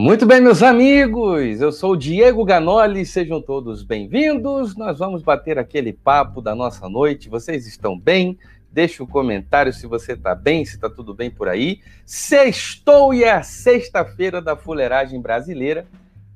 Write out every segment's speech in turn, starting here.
Muito bem, meus amigos, eu sou o Diego Ganoli, sejam todos bem-vindos. Nós vamos bater aquele papo da nossa noite. Vocês estão bem? Deixe um comentário se você está bem, se está tudo bem por aí. Sextou e é a sexta-feira da fuleiragem brasileira.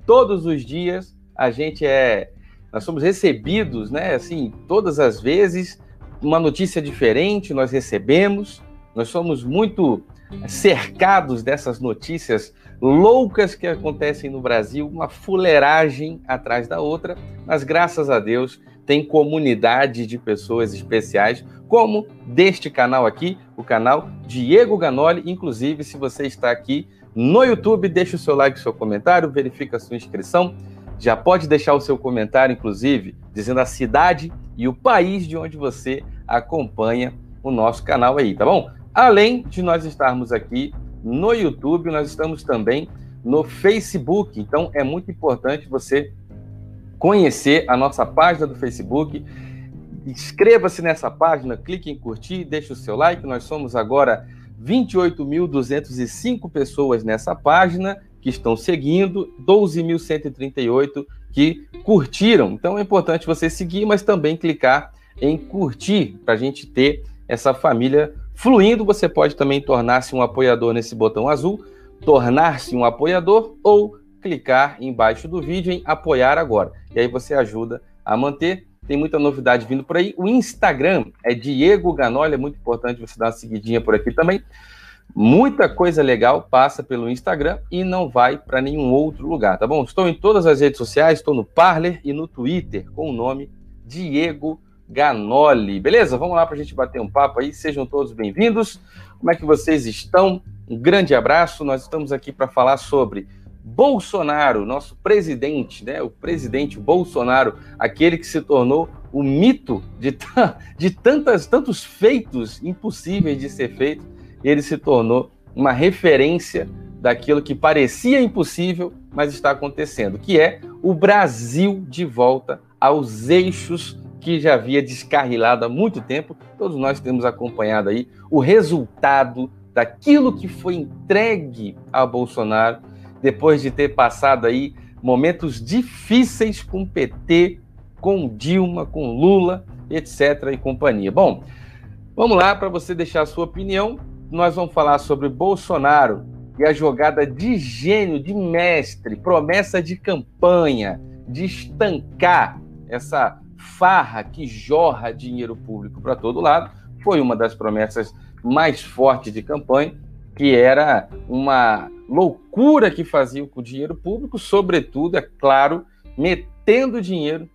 Todos os dias a gente é. Nós somos recebidos, né? Assim, todas as vezes, uma notícia diferente nós recebemos. Nós somos muito cercados dessas notícias loucas que acontecem no Brasil, uma fuleiragem atrás da outra, mas graças a Deus tem comunidade de pessoas especiais, como deste canal aqui, o canal Diego Ganoli. Inclusive, se você está aqui no YouTube, deixa o seu like, seu comentário, verifica a sua inscrição. Já pode deixar o seu comentário, inclusive, dizendo a cidade e o país de onde você acompanha o nosso canal aí, tá bom? Além de nós estarmos aqui no YouTube, nós estamos também no Facebook. Então é muito importante você conhecer a nossa página do Facebook. Inscreva-se nessa página, clique em curtir, deixe o seu like. Nós somos agora 28.205 pessoas nessa página que estão seguindo, 12.138 que curtiram. Então é importante você seguir, mas também clicar em curtir para a gente ter essa família fluindo. Você pode também tornar-se um apoiador nesse botão azul, tornar-se um apoiador ou clicar embaixo do vídeo em apoiar agora. E aí você ajuda a manter. Tem muita novidade vindo por aí. O Instagram é Diego Ganoli, é muito importante você dar uma seguidinha por aqui também. Muita coisa legal passa pelo Instagram e não vai para nenhum outro lugar, tá bom? Estou em todas as redes sociais, estou no Parler e no Twitter com o nome Diego Ganoli. Beleza? Vamos lá para a gente bater um papo aí. Sejam todos bem-vindos. Como é que vocês estão? Um grande abraço. Nós estamos aqui para falar sobre Bolsonaro, nosso presidente, né? O presidente Bolsonaro, aquele que se tornou o mito de, de tantas, tantos feitos impossíveis de ser feito. Ele se tornou uma referência daquilo que parecia impossível, mas está acontecendo, que é o Brasil de volta aos eixos que já havia descarrilado há muito tempo. Todos nós temos acompanhado aí o resultado daquilo que foi entregue a Bolsonaro depois de ter passado aí momentos difíceis com PT, com Dilma, com Lula, etc. e companhia. Bom, vamos lá para você deixar a sua opinião. Nós vamos falar sobre Bolsonaro e a jogada de gênio, de mestre, promessa de campanha, de estancar essa farra que jorra dinheiro público para todo lado, foi uma das promessas mais fortes de campanha, que era uma loucura que faziam com o dinheiro público, sobretudo, é claro, metendo dinheiro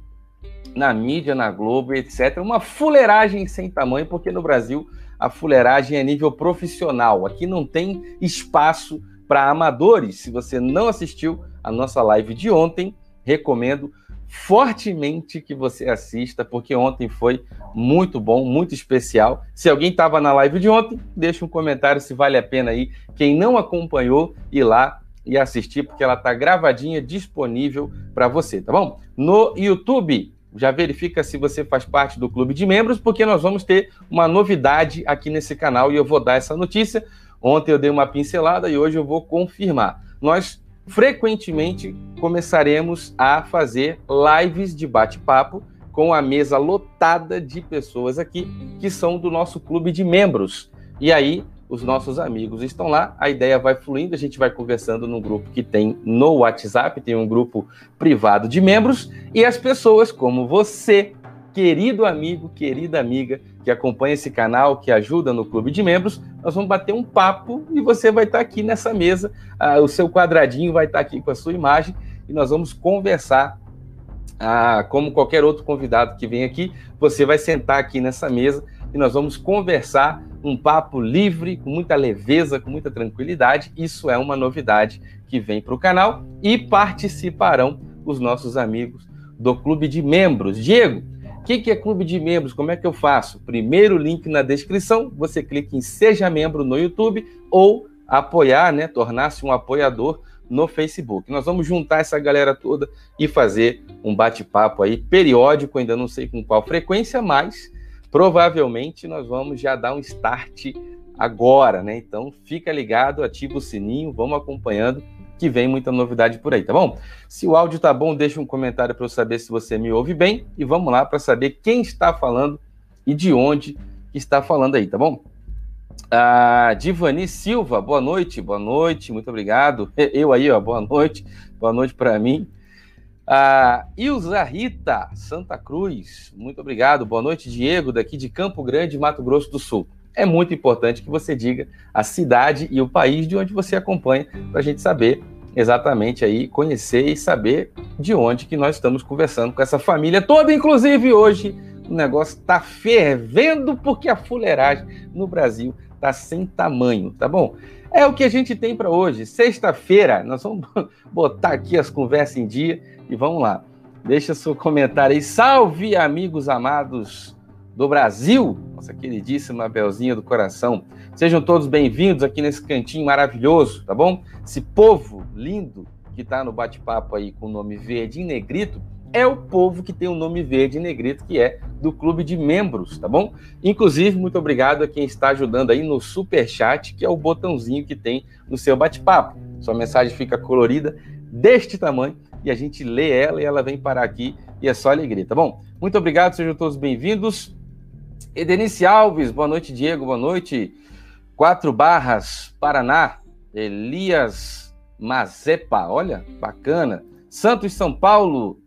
na mídia, na Globo, etc. Uma fuleiragem sem tamanho, porque no Brasil a fuleiragem é nível profissional. Aqui não tem espaço para amadores. Se você não assistiu a nossa live de ontem, recomendo fortemente que você assista, porque ontem foi muito bom, muito especial. Se alguém estava na live de ontem, deixa um comentário se vale a pena aí. Quem não acompanhou, ir lá e assistir, porque ela está gravadinha, disponível para você, tá bom? No YouTube, já verifica se você faz parte do clube de membros, porque nós vamos ter uma novidade aqui nesse canal e eu vou dar essa notícia. Ontem eu dei uma pincelada e hoje eu vou confirmar. Nós frequentemente começaremos a fazer lives de bate-papo com a mesa lotada de pessoas aqui que são do nosso clube de membros. E aí, os nossos amigos estão lá, a ideia vai fluindo, a gente vai conversando no grupo que tem no WhatsApp, tem um grupo privado de membros, e as pessoas como você, querido amigo, querida amiga, que acompanha esse canal, que ajuda no clube de membros, nós vamos bater um papo e você vai estar aqui nessa mesa, ah, o seu quadradinho vai estar aqui com a sua imagem e nós vamos conversar. Ah, como qualquer outro convidado que vem aqui, você vai sentar aqui nessa mesa e nós vamos conversar um papo livre, com muita leveza, com muita tranquilidade. Isso é uma novidade que vem para o canal e participarão os nossos amigos do clube de membros. Diego, que, que é clube de membros? Como é que eu faço? Primeiro link na descrição, você clica em Seja Membro no YouTube ou apoiar, né? Tornar-se um apoiador no Facebook. Nós vamos juntar essa galera toda e fazer um bate-papo aí periódico, ainda não sei com qual frequência, mas provavelmente nós vamos já dar um start agora, né? Então fica ligado, ativa o sininho, vamos acompanhando que vem muita novidade por aí, tá bom? Se o áudio tá bom, deixa um comentário para eu saber se você me ouve bem e vamos lá para saber quem está falando e de onde está falando aí, tá bom? A Divani Silva, boa noite, boa noite, muito obrigado. Eu aí, ó, boa noite, boa noite para mim. A Ilza Rita, Santa Cruz, muito obrigado. Boa noite, Diego, daqui de Campo Grande, Mato Grosso do Sul. É muito importante que você diga a cidade e o país de onde você acompanha, para a gente saber exatamente aí, conhecer e saber de onde que nós estamos conversando com essa família toda, inclusive hoje o negócio está fervendo porque a fuleiragem no Brasil tá sem tamanho, tá bom? É o que a gente tem para hoje. Sexta-feira, nós vamos botar aqui as conversas em dia e vamos lá. Deixa seu comentário aí. Salve, amigos amados do Brasil, nossa queridíssima Belzinha do coração. Sejam todos bem-vindos aqui nesse cantinho maravilhoso, tá bom? Esse povo lindo que está no bate-papo aí com o nome verde em negrito é o povo que tem o nome verde e negrito, que é do clube de membros, tá bom? Inclusive, muito obrigado a quem está ajudando aí no super chat, que é o botãozinho que tem no seu bate-papo. Sua mensagem fica colorida deste tamanho e a gente lê ela e ela vem parar aqui e é só alegria, tá bom? Muito obrigado, sejam todos bem-vindos. Edenice Alves, boa noite, Diego, boa noite. Quatro Barras, Paraná. Elias Mazepa, olha, bacana. Santos, São Paulo,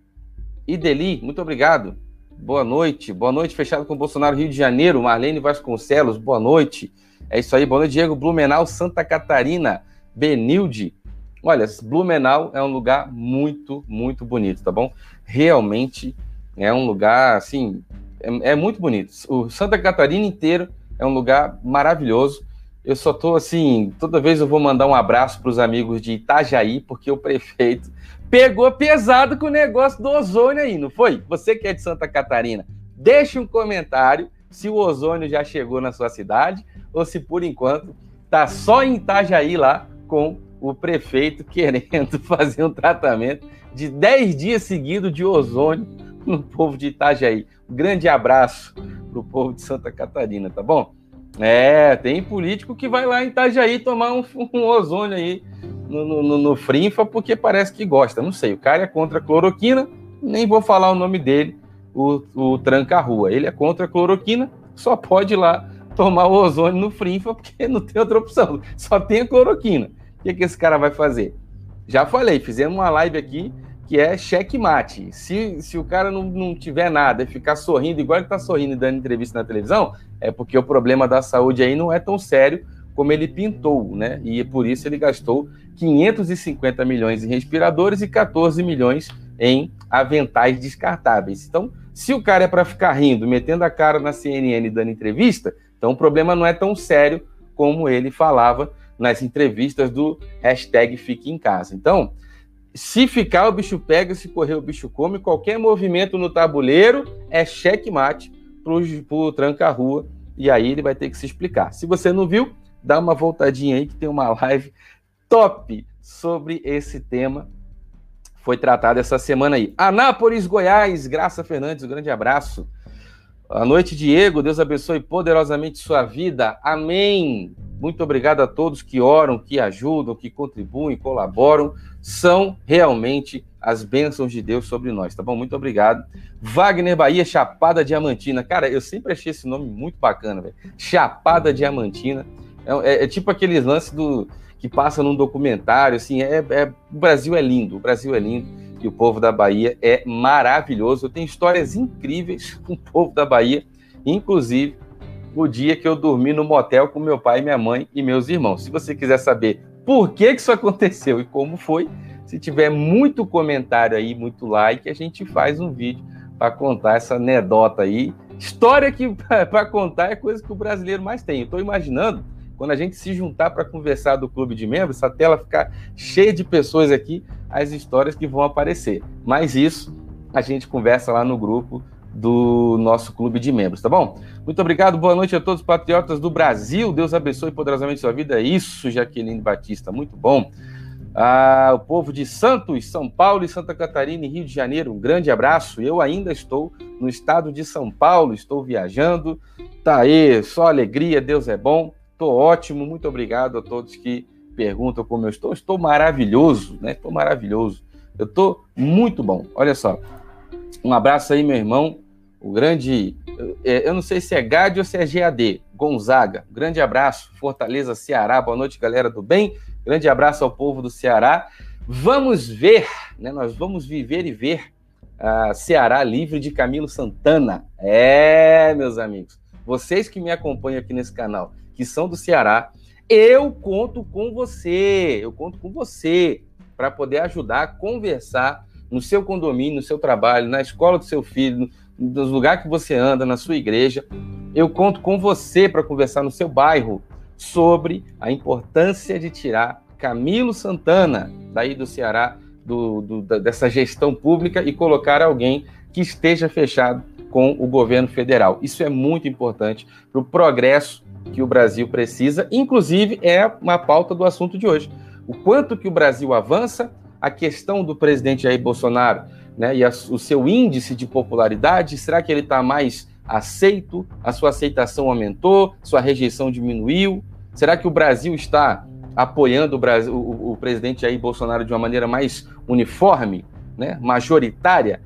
Ideli, muito obrigado. Boa noite. Boa noite, fechado com Bolsonaro, Rio de Janeiro. Marlene Vasconcelos, boa noite. É isso aí, boa noite, Diego. Blumenau, Santa Catarina. Benilde. Olha, Blumenau é um lugar muito, muito bonito, tá bom? Realmente é um lugar, assim, é, é muito bonito. O Santa Catarina inteiro é um lugar maravilhoso. Eu só tô assim, toda vez eu vou mandar um abraço para os amigos de Itajaí, porque o prefeito pegou pesado com o negócio do ozônio aí, não foi? Você que é de Santa Catarina, deixe um comentário se o ozônio já chegou na sua cidade ou se por enquanto tá só em Itajaí lá com o prefeito querendo fazer um tratamento de 10 dias seguidos de ozônio no povo de Itajaí. Um grande abraço pro povo de Santa Catarina, tá bom? É, tem político que vai lá em Itajaí tomar um, um ozônio aí no, no, no, Frinfa porque parece que gosta. Não sei, o cara é contra a cloroquina, nem vou falar o nome dele, o, o tranca-rua. Ele é contra a cloroquina, só pode ir lá tomar o ozônio no Frinfa porque não tem outra opção, só tem a cloroquina. O que, que esse cara vai fazer? Já falei, fizemos uma live aqui que é checkmate. Se, se o cara não, não tiver nada e ficar sorrindo, igual ele está sorrindo e dando entrevista na televisão, é porque o problema da saúde aí não é tão sério como ele pintou, né? E por isso ele gastou 550 milhões em respiradores e 14 milhões em aventais descartáveis. Então, se o cara é para ficar rindo, metendo a cara na CNN dando entrevista, então o problema não é tão sério como ele falava nas entrevistas do hashtag Fique em Casa. Então, se ficar, o bicho pega, se correr, o bicho come. Qualquer movimento no tabuleiro é checkmate para o tranca-rua. E aí ele vai ter que se explicar. Se você não viu, dá uma voltadinha aí que tem uma live top sobre esse tema. Foi tratado essa semana aí. Anápolis, Goiás, Graça Fernandes, um grande abraço. Boa noite, Diego. Deus abençoe poderosamente sua vida. Amém. Muito obrigado a todos que oram, que ajudam, que contribuem, colaboram. São realmente as bênçãos de Deus sobre nós, tá bom? Muito obrigado. Wagner Bahia, Chapada Diamantina. Cara, eu sempre achei esse nome muito bacana, velho. Chapada Diamantina. É, é, é, tipo aqueles lances do que passa num documentário, assim. É, é, o Brasil é lindo, o Brasil é lindo e o povo da Bahia é maravilhoso. Tenho histórias incríveis com o povo da Bahia, inclusive o dia que eu dormi no motel com meu pai, minha mãe e meus irmãos. Se você quiser saber por que, que isso aconteceu e como foi, se tiver muito comentário aí, muito like, a gente faz um vídeo para contar essa anedota aí. História que para contar é coisa que o brasileiro mais tem. Eu estou imaginando quando a gente se juntar para conversar do clube de membros, essa tela ficar cheia de pessoas aqui, as histórias que vão aparecer. Mas isso a gente conversa lá no grupo do nosso clube de membros, tá bom? Muito obrigado, boa noite a todos os patriotas do Brasil. Deus abençoe poderosamente sua vida. Isso, Jaqueline Batista, muito bom. Ah, o povo de Santos, São Paulo e Santa Catarina e Rio de Janeiro, um grande abraço. Eu ainda estou no estado de São Paulo, estou viajando. Tá aí, só alegria, Deus é bom. Tô ótimo, muito obrigado a todos que perguntam como eu estou. Estou maravilhoso, né? Estou maravilhoso. Eu estou muito bom. Olha só. Um abraço aí, meu irmão, o grande. É, eu não sei se é GAD ou se é GAD. Gonzaga. Grande abraço. Fortaleza, Ceará. Boa noite, galera do bem. Grande abraço ao povo do Ceará. Vamos ver, né? Nós vamos viver e ver a Ceará livre de Camilo Santana. É, meus amigos. Vocês que me acompanham aqui nesse canal, que são do Ceará, eu conto com você. Eu conto com você para poder ajudar a conversar no seu condomínio, no seu trabalho, na escola do seu filho, no lugar que você anda, na sua igreja. Eu conto com você para conversar no seu bairro sobre a importância de tirar Camilo Santana, daí do Ceará, do, do, dessa gestão pública, e colocar alguém que esteja fechado com o governo federal. Isso é muito importante para o progresso que o Brasil precisa, inclusive é uma pauta do assunto de hoje. O quanto que o Brasil avança, a questão do presidente Jair Bolsonaro né, e a, o seu índice de popularidade, será que ele está mais aceito? A sua aceitação aumentou? Sua rejeição diminuiu? Será que o Brasil está apoiando o, Brasil, o, o presidente Jair Bolsonaro de uma maneira mais uniforme, né, majoritária?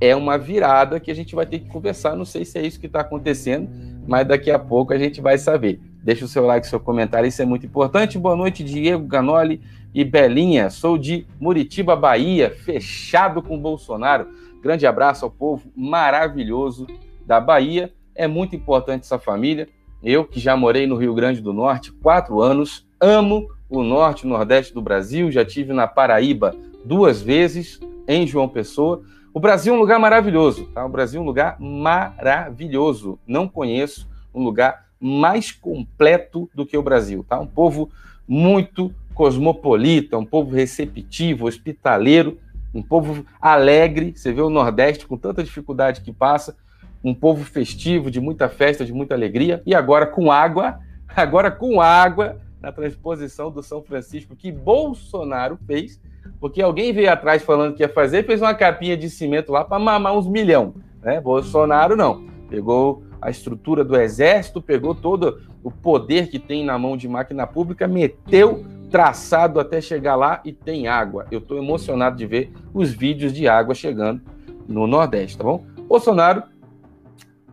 É uma virada que a gente vai ter que conversar. Não sei se é isso que está acontecendo, mas daqui a pouco a gente vai saber. Deixa o seu like, seu comentário, isso é muito importante. Boa noite, Diego Ganoli e Belinha. Sou de Muritiba, Bahia, fechado com Bolsonaro. Grande abraço ao povo maravilhoso da Bahia. É muito importante essa família. Eu, que já morei no Rio Grande do Norte quatro anos, amo o norte e nordeste do Brasil. Já tive na Paraíba duas vezes, em João Pessoa. O Brasil é um lugar maravilhoso, tá? O Brasil é um lugar maravilhoso. Não conheço um lugar mais completo do que o Brasil, tá? Um povo muito cosmopolita, um povo receptivo, hospitaleiro, um povo alegre. Você vê o Nordeste com tanta dificuldade que passa, um povo festivo, de muita festa, de muita alegria, e agora com água, agora com água, na transposição do São Francisco que Bolsonaro fez, porque alguém veio atrás falando que ia fazer, fez uma capinha de cimento lá para mamar uns milhão. Né? Bolsonaro não. Pegou a estrutura do exército, pegou todo o poder que tem na mão de máquina pública, meteu traçado até chegar lá e tem água. Eu estou emocionado de ver os vídeos de água chegando no Nordeste, tá bom? Bolsonaro,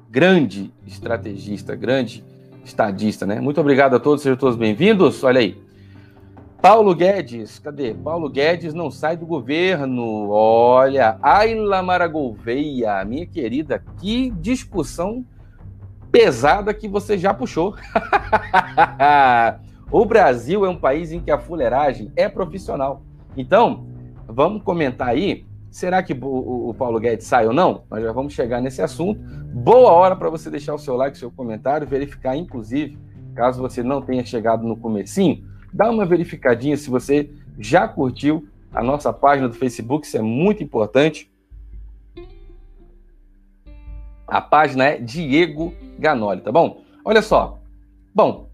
grande estrategista, grande estadista, né? Muito obrigado a todos, sejam todos bem-vindos. Olha aí. Paulo Guedes, cadê? Paulo Guedes não sai do governo. Olha, Ayla Maragolveia, minha querida, que discussão pesada que você já puxou. o Brasil é um país em que a fuleiragem é profissional. Então, vamos comentar aí. Será que o, Paulo Guedes sai ou não? Nós já vamos chegar nesse assunto. Boa hora para você deixar o seu like, seu comentário, verificar, inclusive, caso você não tenha chegado no comecinho, dá uma verificadinha se você já curtiu a nossa página do Facebook, isso é muito importante. A página é Diego Ganoli, tá bom? Olha só. Bom,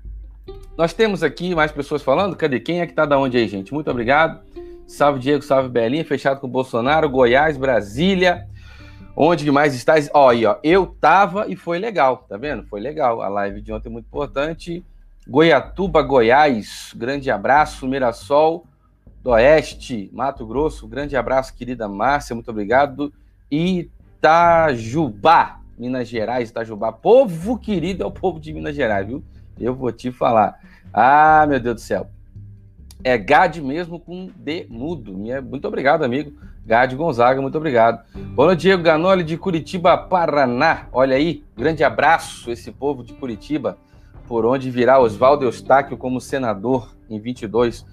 nós temos aqui mais pessoas falando. Cadê? Quem é que tá da onde aí, gente? Muito obrigado. Salve Diego, salve Belinha, fechado com Bolsonaro, Goiás, Brasília. Onde mais estás? Ó, aí, ó. Eu tava e foi legal, tá vendo? Foi legal. A live de ontem é muito importante. Goiatuba, Goiás, grande abraço. Mirassol do Oeste, Mato Grosso, grande abraço, querida Márcia, muito obrigado. Itajubá, Minas Gerais, Itajubá. Povo querido é o povo de Minas Gerais, viu? Eu vou te falar. Ah, meu Deus do céu. É Gad mesmo com D mudo. Muito obrigado, amigo. Gad Gonzaga, muito obrigado. Boa Diego Ganoli de Curitiba, Paraná. Olha aí, grande abraço esse povo de Curitiba, por onde virá Oswaldo Eustáquio como senador em 22.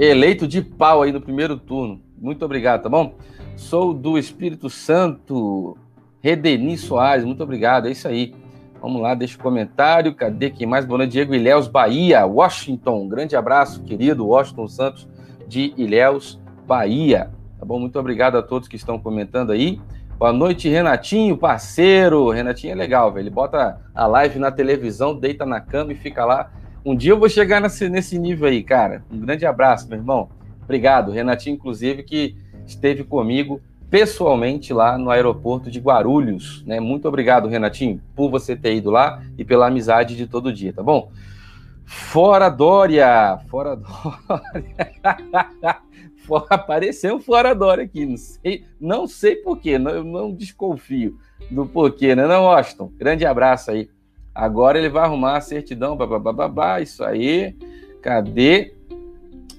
Eleito de pau aí no primeiro turno. Muito obrigado, tá bom? Sou do Espírito Santo, Redeni Soares, muito obrigado, é isso aí. Vamos lá, deixa o um comentário. Cadê quem mais? Boa Diego Ilhéus, Bahia, Washington. Um grande abraço, querido Washington Santos de Ilhéus, Bahia. Tá bom? Muito obrigado a todos que estão comentando aí. Boa noite, Renatinho, parceiro. Renatinho é legal, velho. Ele bota a live na televisão, deita na cama e fica lá. Um dia eu vou chegar nesse, nesse nível aí, cara. Um grande abraço, meu irmão. Obrigado. Renatinho, inclusive, que esteve comigo pessoalmente lá no aeroporto de Guarulhos. Né? Muito obrigado, Renatinho, por você ter ido lá e pela amizade de todo dia, tá bom? Fora Dória! Fora Dória! Apareceu fora Dória aqui, não sei, não sei porquê, não, não desconfio do porquê, né, não, Austin? Grande abraço aí. Agora ele vai arrumar a certidão, babá, isso aí. Cadê?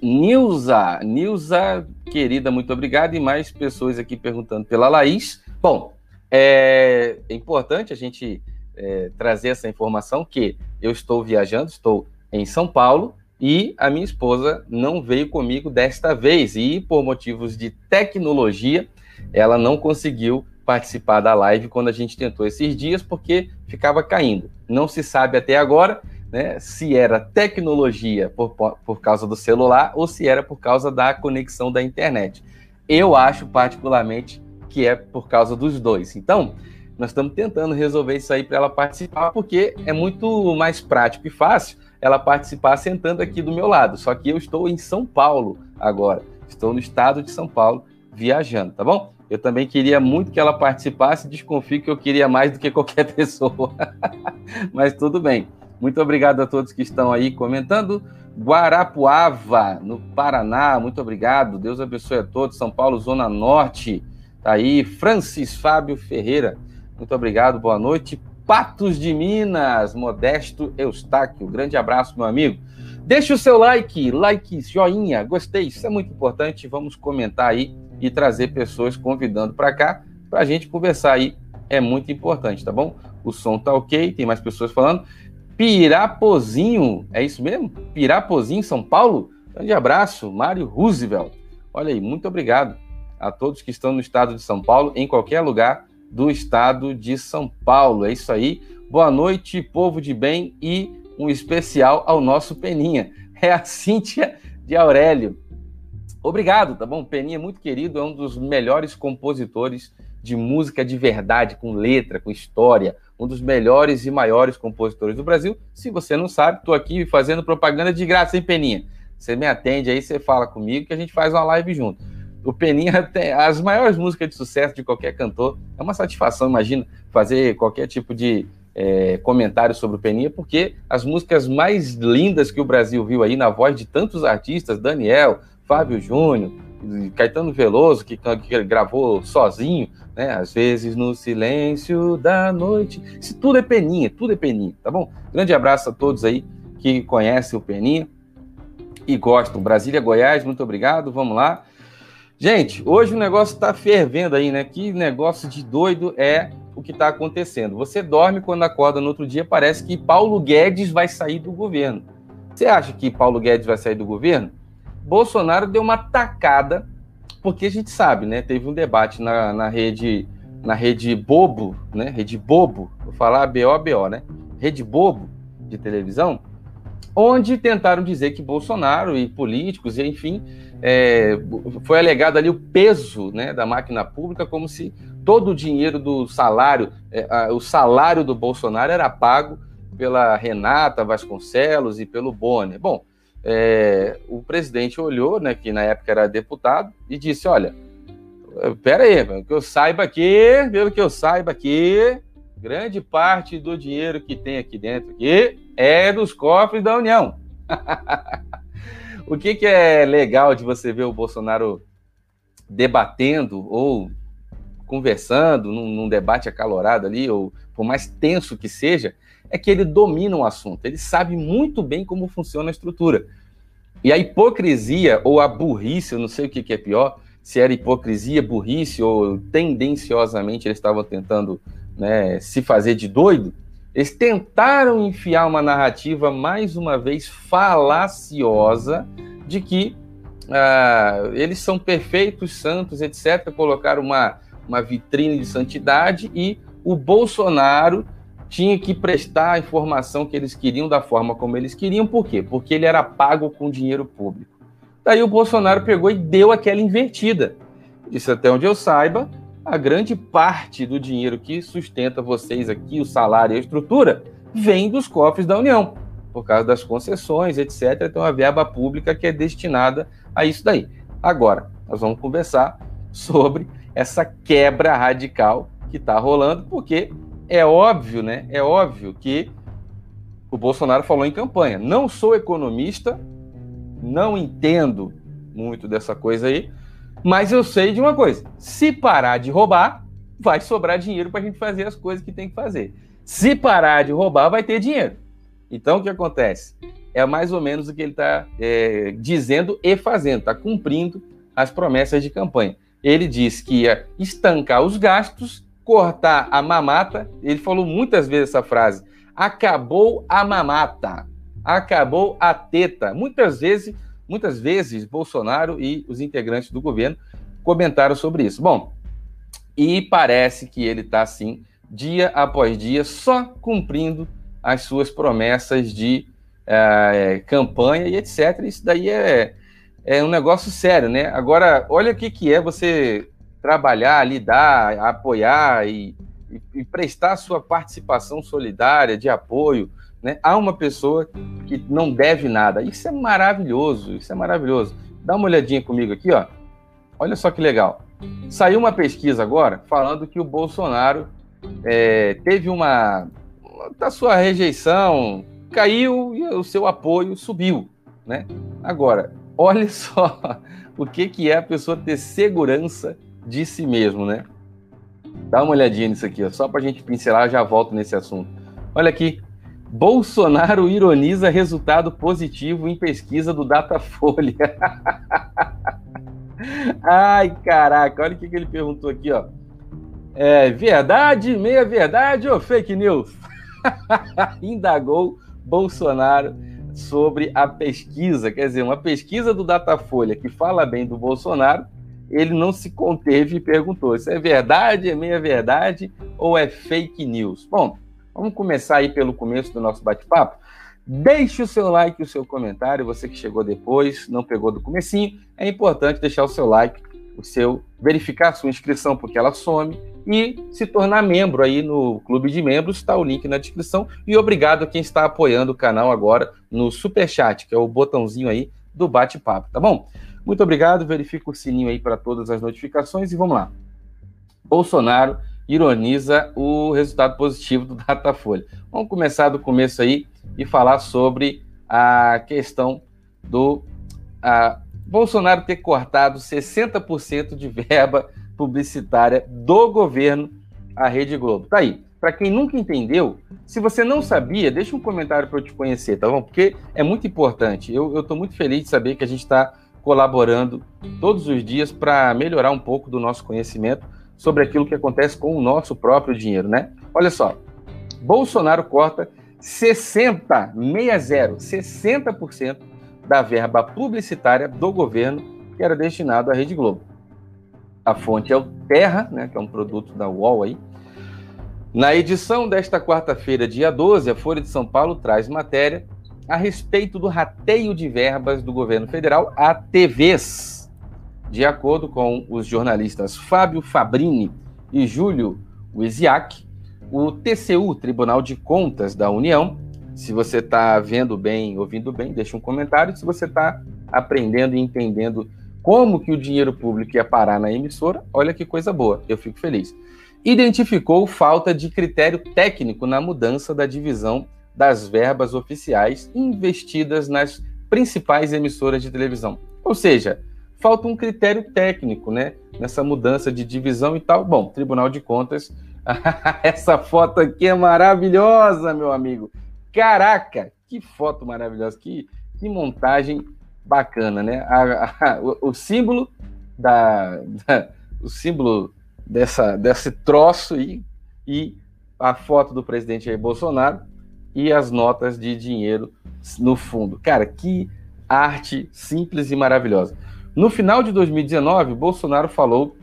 Nilza, Nilza, querida, muito obrigado. E mais pessoas aqui perguntando pela Laís. Bom, é importante a gente é, trazer essa informação que eu estou viajando, estou em São Paulo e a minha esposa não veio comigo desta vez e por motivos de tecnologia ela não conseguiu participar da live quando a gente tentou esses dias porque ficava caindo. Não se sabe até agora né, se era tecnologia por, por causa do celular ou se era por causa da conexão da internet. Eu acho particularmente que é por causa dos dois. Então, nós estamos tentando resolver isso aí para ela participar, porque é muito mais prático e fácil ela participar sentando aqui do meu lado. Só que eu estou em São Paulo agora. Estou no estado de São Paulo viajando, tá bom? Eu também queria muito que ela participasse, desconfio que eu queria mais do que qualquer pessoa. Mas tudo bem. Muito obrigado a todos que estão aí comentando. Guarapuava, no Paraná, muito obrigado. Deus abençoe a todos. São Paulo, Zona Norte, tá aí. Francis Fábio Ferreira, muito obrigado, boa noite. Patos de Minas, Modesto Eustáquio, grande abraço, meu amigo. Deixe o seu like, like, joinha, gostei, isso é muito importante. Vamos comentar aí e trazer pessoas convidando para cá para a gente conversar aí. É muito importante, tá bom? O som tá ok, tem mais pessoas falando. Pirapozinho, é isso mesmo? Pirapozinho, São Paulo? Grande abraço, Mário Roosevelt. Olha aí, muito obrigado a todos que estão no estado de São Paulo, em qualquer lugar do estado de São Paulo. É isso aí. Boa noite, povo de bem, e um especial ao nosso Peninha. É a Cíntia de Aurélio. Obrigado, tá bom? Peninha, muito querido, é um dos melhores compositores de música de verdade, com letra, com história, um dos melhores e maiores compositores do Brasil. Se você não sabe, estou aqui fazendo propaganda de graça, hein, Peninha? Você me atende aí, você fala comigo que a gente faz uma live junto. O Peninha tem as maiores músicas de sucesso de qualquer cantor. É uma satisfação, imagina, fazer qualquer tipo de é, comentário sobre o Peninha, porque as músicas mais lindas que o Brasil viu aí na voz de tantos artistas, Daniel, Fábio Júnior, Caetano Veloso, que, que gravou sozinho, né? Às vezes no silêncio da noite. Isso tudo é Peninha, tudo é Peninha, tá bom? Grande abraço a todos aí que conhecem o Peninha e gostam. Brasília, Goiás, muito obrigado. Vamos lá. Gente, hoje o negócio está fervendo aí, né? Que negócio de doido é o que está acontecendo. Você dorme quando acorda no outro dia, parece que Paulo Guedes vai sair do governo. Você acha que Paulo Guedes vai sair do governo? Bolsonaro deu uma tacada, porque a gente sabe, né? Teve um debate na, na rede na rede Bobo, né? Rede Bobo, vou falar BO, né? Rede Bobo de televisão, onde tentaram dizer que Bolsonaro e políticos, enfim, é, foi alegado ali o peso né, da máquina pública, como se todo o dinheiro do salário, é, a, o salário do Bolsonaro era pago pela Renata Vasconcelos e pelo Bonner. Bom, é, o presidente olhou, né, que na época era deputado, e disse: Olha, pera aí, que eu saiba aqui, pelo que eu saiba aqui, grande parte do dinheiro que tem aqui dentro aqui é dos cofres da União. o que, que é legal de você ver o Bolsonaro debatendo ou conversando num, num, debate acalorado ali, ou por mais tenso que seja, é que ele domina o assunto, ele sabe muito bem como funciona a estrutura. E a hipocrisia ou a burrice, eu não sei o que, que é pior, se era hipocrisia, burrice ou tendenciosamente eles estavam tentando né, se fazer de doido, eles tentaram enfiar uma narrativa, mais uma vez, falaciosa de que ah, eles são perfeitos, santos, etc. Colocaram uma, uma vitrine de santidade e o Bolsonaro tinha que prestar a informação que eles queriam da forma como eles queriam, por quê? Porque ele era pago com dinheiro público. Daí o Bolsonaro pegou e deu aquela invertida. Disse até onde eu saiba, a grande parte do dinheiro que sustenta vocês aqui, o salário e a estrutura, vem dos cofres da União, por causa das concessões, etc. Então, a verba pública que é destinada a isso daí. Agora, nós vamos conversar sobre essa quebra radical que está rolando, porque é óbvio, né? É óbvio que o Bolsonaro falou em campanha: não sou economista, não entendo muito dessa coisa aí, mas eu sei de uma coisa: se parar de roubar, vai sobrar dinheiro para a gente fazer as coisas que tem que fazer. Se parar de roubar, vai ter dinheiro. Então, o que acontece? É mais ou menos o que ele está é, dizendo e fazendo, está cumprindo as promessas de campanha. Ele disse que ia estancar os gastos, cortar a mamata. Ele falou muitas vezes essa frase: acabou a mamata, acabou a teta. Muitas vezes, muitas vezes, Bolsonaro e os integrantes do governo comentaram sobre isso. Bom, e parece que ele está assim, dia após dia, só cumprindo as suas promessas de é, campanha e etc. Isso daí é, é um negócio sério, né? Agora, olha o que, que é você trabalhar, lidar, apoiar e, e, e prestar sua participação solidária, de apoio, né, a uma pessoa que não deve nada. Isso é maravilhoso, isso é maravilhoso. Dá uma olhadinha comigo aqui, ó. Olha só que legal. Saiu uma pesquisa agora falando que o Bolsonaro é, teve uma. da sua rejeição caiu e o seu apoio subiu, né? Agora, olha só o que, que é a pessoa ter segurança de si mesmo, né? Dá uma olhadinha nisso aqui, ó, só para a gente pincelar, já volto nesse assunto. Olha aqui, Bolsonaro ironiza resultado positivo em pesquisa do Datafolha. Ai, caraca, olha o que, que ele perguntou aqui, ó. É verdade, meia verdade ou fake news? Indagou Bolsonaro sobre a pesquisa, quer dizer, uma pesquisa do Datafolha que fala bem do Bolsonaro, ele não se conteve e perguntou: isso é verdade, é meia verdade ou é fake news? Bom, vamos começar aí pelo começo do nosso bate-papo. Deixe o seu like o seu comentário, você que chegou depois, não pegou do comecinho, é importante deixar o seu like, o seu verificar a sua inscrição porque ela some e se tornar membro aí no clube de membros, está o link na descrição. E obrigado a quem está apoiando o canal agora no super chat, que é o botãozinho aí do bate-papo, tá bom? Muito obrigado, verifica o sininho aí para todas as notificações e vamos lá. Bolsonaro ironiza o resultado positivo do Datafolha. Vamos começar do começo aí e falar sobre a questão do a, Bolsonaro ter cortado 60% de verba publicitária do governo à Rede Globo. Tá aí. Para quem nunca entendeu, se você não sabia, deixa um comentário para eu te conhecer, tá bom? Porque é muito importante. Eu estou muito feliz de saber que a gente está colaborando todos os dias para melhorar um pouco do nosso conhecimento sobre aquilo que acontece com o nosso próprio dinheiro, né? Olha só, Bolsonaro corta 60, 60, 60% da verba publicitária do governo que era destinado à Rede Globo. A fonte é o Terra, né, que é um produto da UOL aí. Na edição desta quarta-feira, dia 12, a Folha de São Paulo traz matéria a respeito do rateio de verbas do governo federal a TVs. De acordo com os jornalistas Fábio Fabrini e Júlio Wisiak, o TCU, Tribunal de Contas da União, se você está vendo bem, ouvindo bem, deixa um comentário. Se você está aprendendo e entendendo como que o dinheiro público ia parar na emissora, olha que coisa boa, eu fico feliz. Identificou falta de critério técnico na mudança da divisão das verbas oficiais investidas nas principais emissoras de televisão. Ou seja, falta um critério técnico, né, nessa mudança de divisão e tal. Bom, Tribunal de Contas, essa foto aqui é maravilhosa, meu amigo. Caraca, que foto maravilhosa, que, que montagem bacana, né? A, a, o, o, símbolo da, da, o símbolo dessa desse troço aí e a foto do presidente Jair Bolsonaro e as notas de dinheiro no fundo. Cara, que arte simples e maravilhosa. No final de 2019, Bolsonaro falou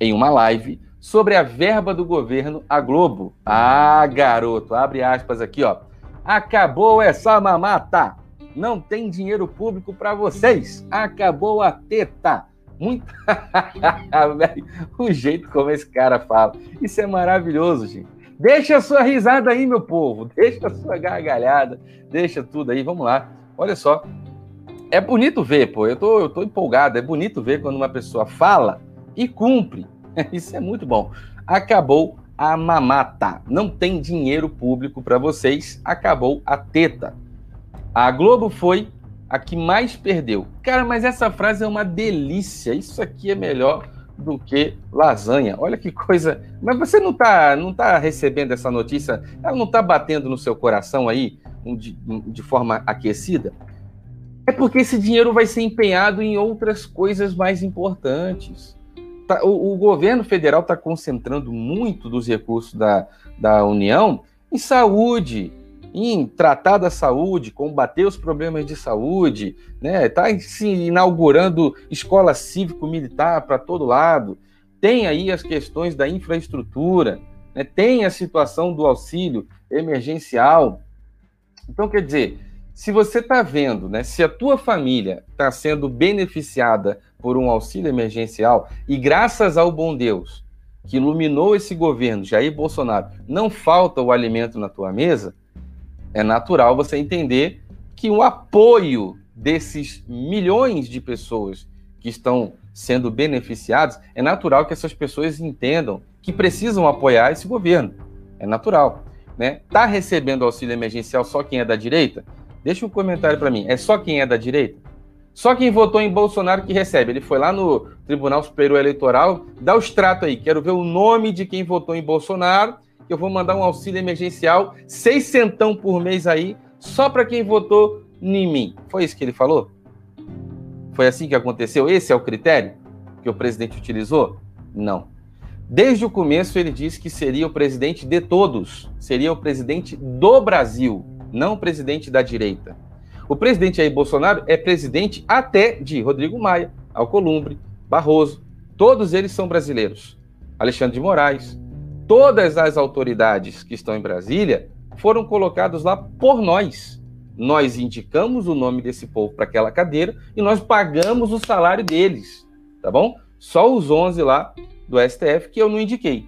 em uma live sobre a verba do governo à Globo. Ah, garoto, abre aspas aqui, ó. Acabou essa mamata não tem dinheiro público para vocês. Acabou a teta. Muito. o jeito como esse cara fala. Isso é maravilhoso, gente. Deixa a sua risada aí, meu povo. Deixa a sua gargalhada. Deixa tudo aí. Vamos lá. Olha só. É bonito ver, pô. Eu tô, eu tô empolgado. É bonito ver quando uma pessoa fala e cumpre. Isso é muito bom. Acabou a mamata. Não tem dinheiro público para vocês, acabou a teta. A Globo foi a que mais perdeu. Cara, mas essa frase é uma delícia. Isso aqui é melhor do que lasanha. Olha que coisa. Mas você não está não tá recebendo essa notícia? Ela não está batendo no seu coração aí de, de forma aquecida? É porque esse dinheiro vai ser empenhado em outras coisas mais importantes. Tá, o, o, governo federal está concentrando muito dos recursos da, da União em saúde, em tratar da saúde, combater os problemas de saúde, né? Está se inaugurando escola cívico-militar para todo lado. Tem aí as questões da infraestrutura, né? tem a situação do auxílio emergencial. Então, quer dizer, se você está vendo, né, se a tua família está sendo beneficiada por um auxílio emergencial e graças ao bom Deus que iluminou esse governo, Jair Bolsonaro, não falta o alimento na tua mesa, é natural você entender que o apoio desses milhões de pessoas que estão sendo beneficiadas, é natural que essas pessoas entendam que precisam apoiar esse governo. É natural. Né? Tá recebendo auxílio emergencial só quem é da direita? Deixa um comentário para mim. É só quem é da direita? Só quem votou em Bolsonaro que recebe. Ele foi lá no Tribunal Superior Eleitoral, dá o extrato aí. Quero ver o nome de quem votou em Bolsonaro. Que eu vou mandar um auxílio emergencial, seis centão por mês aí, só para quem votou em mim. Foi isso que ele falou? Foi assim que aconteceu? Esse é o critério que o presidente utilizou? Não. Desde o começo ele disse que seria o presidente de todos, seria o presidente do Brasil, não presidente da direita. O presidente Jair Bolsonaro é presidente até de Rodrigo Maia, Alcolumbre, Barroso, todos eles são brasileiros. Alexandre de Moraes, todas as autoridades que estão em Brasília foram colocados lá por nós. Nós indicamos o nome desse povo para aquela cadeira e nós pagamos o salário deles, tá bom? Só os 11 lá do STF que eu não indiquei.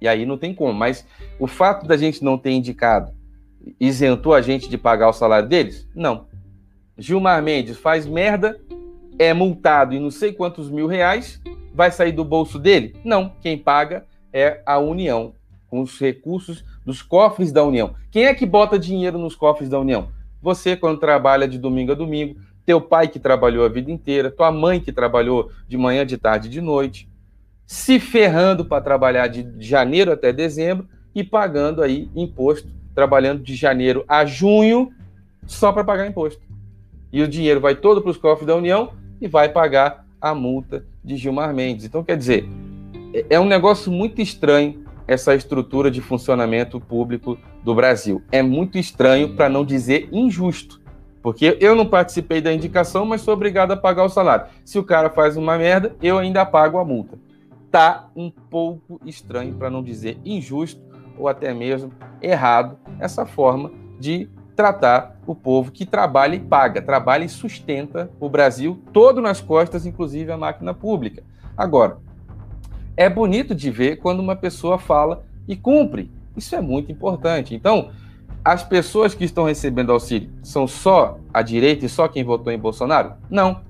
E aí não tem como. Mas o fato da gente não ter indicado isentou a gente de pagar o salário deles? Não. Gilmar Mendes faz merda, é multado em não sei quantos mil reais, vai sair do bolso dele? Não. Quem paga é a União, com os recursos dos cofres da União. Quem é que bota dinheiro nos cofres da União? Você, quando trabalha de domingo a domingo, teu pai que trabalhou a vida inteira, tua mãe que trabalhou de manhã, de tarde, de noite, se ferrando para trabalhar de janeiro até dezembro e pagando aí imposto, trabalhando de janeiro a junho só para pagar imposto. E o dinheiro vai todo para os cofres da União e vai pagar a multa de Gilmar Mendes. Então, quer dizer, é, é um negócio muito estranho essa estrutura de funcionamento público do Brasil. É muito estranho, para não dizer injusto. Porque eu não participei da indicação, mas sou obrigado a pagar o salário. Se o cara faz uma merda, eu ainda pago a multa está um pouco estranho, para não dizer injusto ou até mesmo errado, essa forma de tratar o povo que trabalha e paga, trabalha e sustenta o Brasil todo nas costas, inclusive a máquina pública. Agora, é bonito de ver quando uma pessoa fala e cumpre. Isso é muito importante. Então, as pessoas que estão recebendo auxílio são só a direita e só quem votou em Bolsonaro? Não.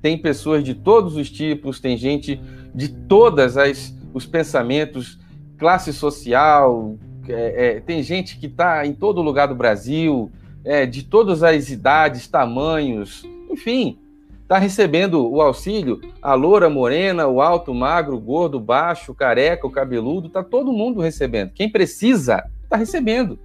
Tem pessoas de todos os tipos, tem gente de todas as os pensamentos, classe social, é, é, tem gente que está em todo lugar do Brasil, é, de todas as idades, tamanhos, enfim, está recebendo o auxílio, a loura, morena, o alto, magro, gordo, baixo, careca, o cabeludo, está todo mundo recebendo. Quem precisa está recebendo.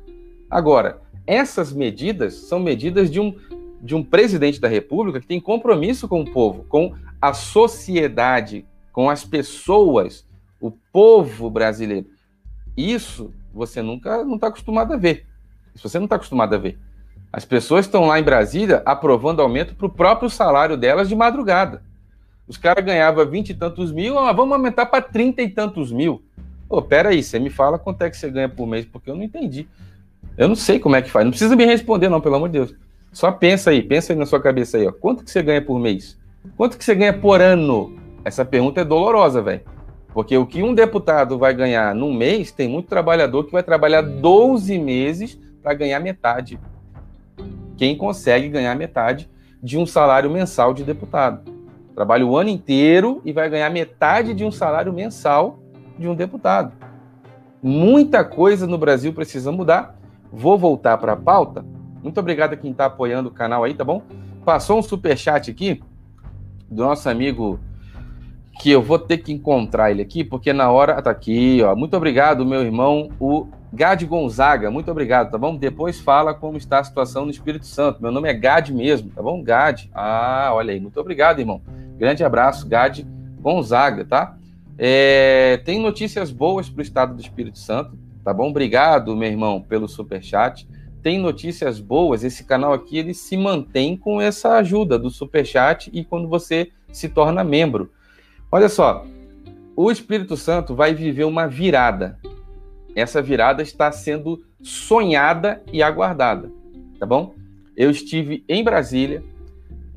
Agora, essas medidas são medidas de um, de um presidente da República que tem compromisso com o povo, com a sociedade, com as pessoas, o povo brasileiro. Isso você nunca não está acostumado a ver. Isso você não está acostumado a ver. As pessoas estão lá em Brasília aprovando aumento para o próprio salário delas de madrugada. Os caras ganhavam vinte e tantos mil, ah, vamos aumentar para trinta e tantos mil. Pô, peraí, você me fala quanto é que você ganha por mês, porque eu não entendi. Eu não sei como é que faz. Não precisa me responder, não, pelo amor de Deus. Só pensa aí, pensa aí na sua cabeça aí, ó. Quanto que você ganha por mês? Quanto que você ganha por ano? Essa pergunta é dolorosa, velho. Porque o que um deputado vai ganhar num mês, tem muito trabalhador que vai trabalhar 12 meses para ganhar metade. Quem consegue ganhar metade de um salário mensal de deputado. Trabalha o ano inteiro e vai ganhar metade de um salário mensal de um deputado. Muita coisa no Brasil precisa mudar. Vou voltar para a pauta. Muito obrigado a quem está apoiando o canal aí, tá bom? Passou um super chat aqui do nosso amigo que eu vou ter que encontrar ele aqui, porque na hora. Tá aqui, ó. Muito obrigado, meu irmão, o Gad Gonzaga. Muito obrigado, tá bom? Depois fala como está a situação no Espírito Santo. Meu nome é Gad mesmo, tá bom? Gad. Ah, olha aí. Muito obrigado, irmão. Grande abraço, Gad Gonzaga, tá? É, tem notícias boas para o estado do Espírito Santo, tá bom? Obrigado, meu irmão, pelo super chat. Tem notícias boas. Esse canal aqui ele se mantém com essa ajuda do super chat e quando você se torna membro. Olha só, o Espírito Santo vai viver uma virada. Essa virada está sendo sonhada e aguardada, tá bom? Eu estive em Brasília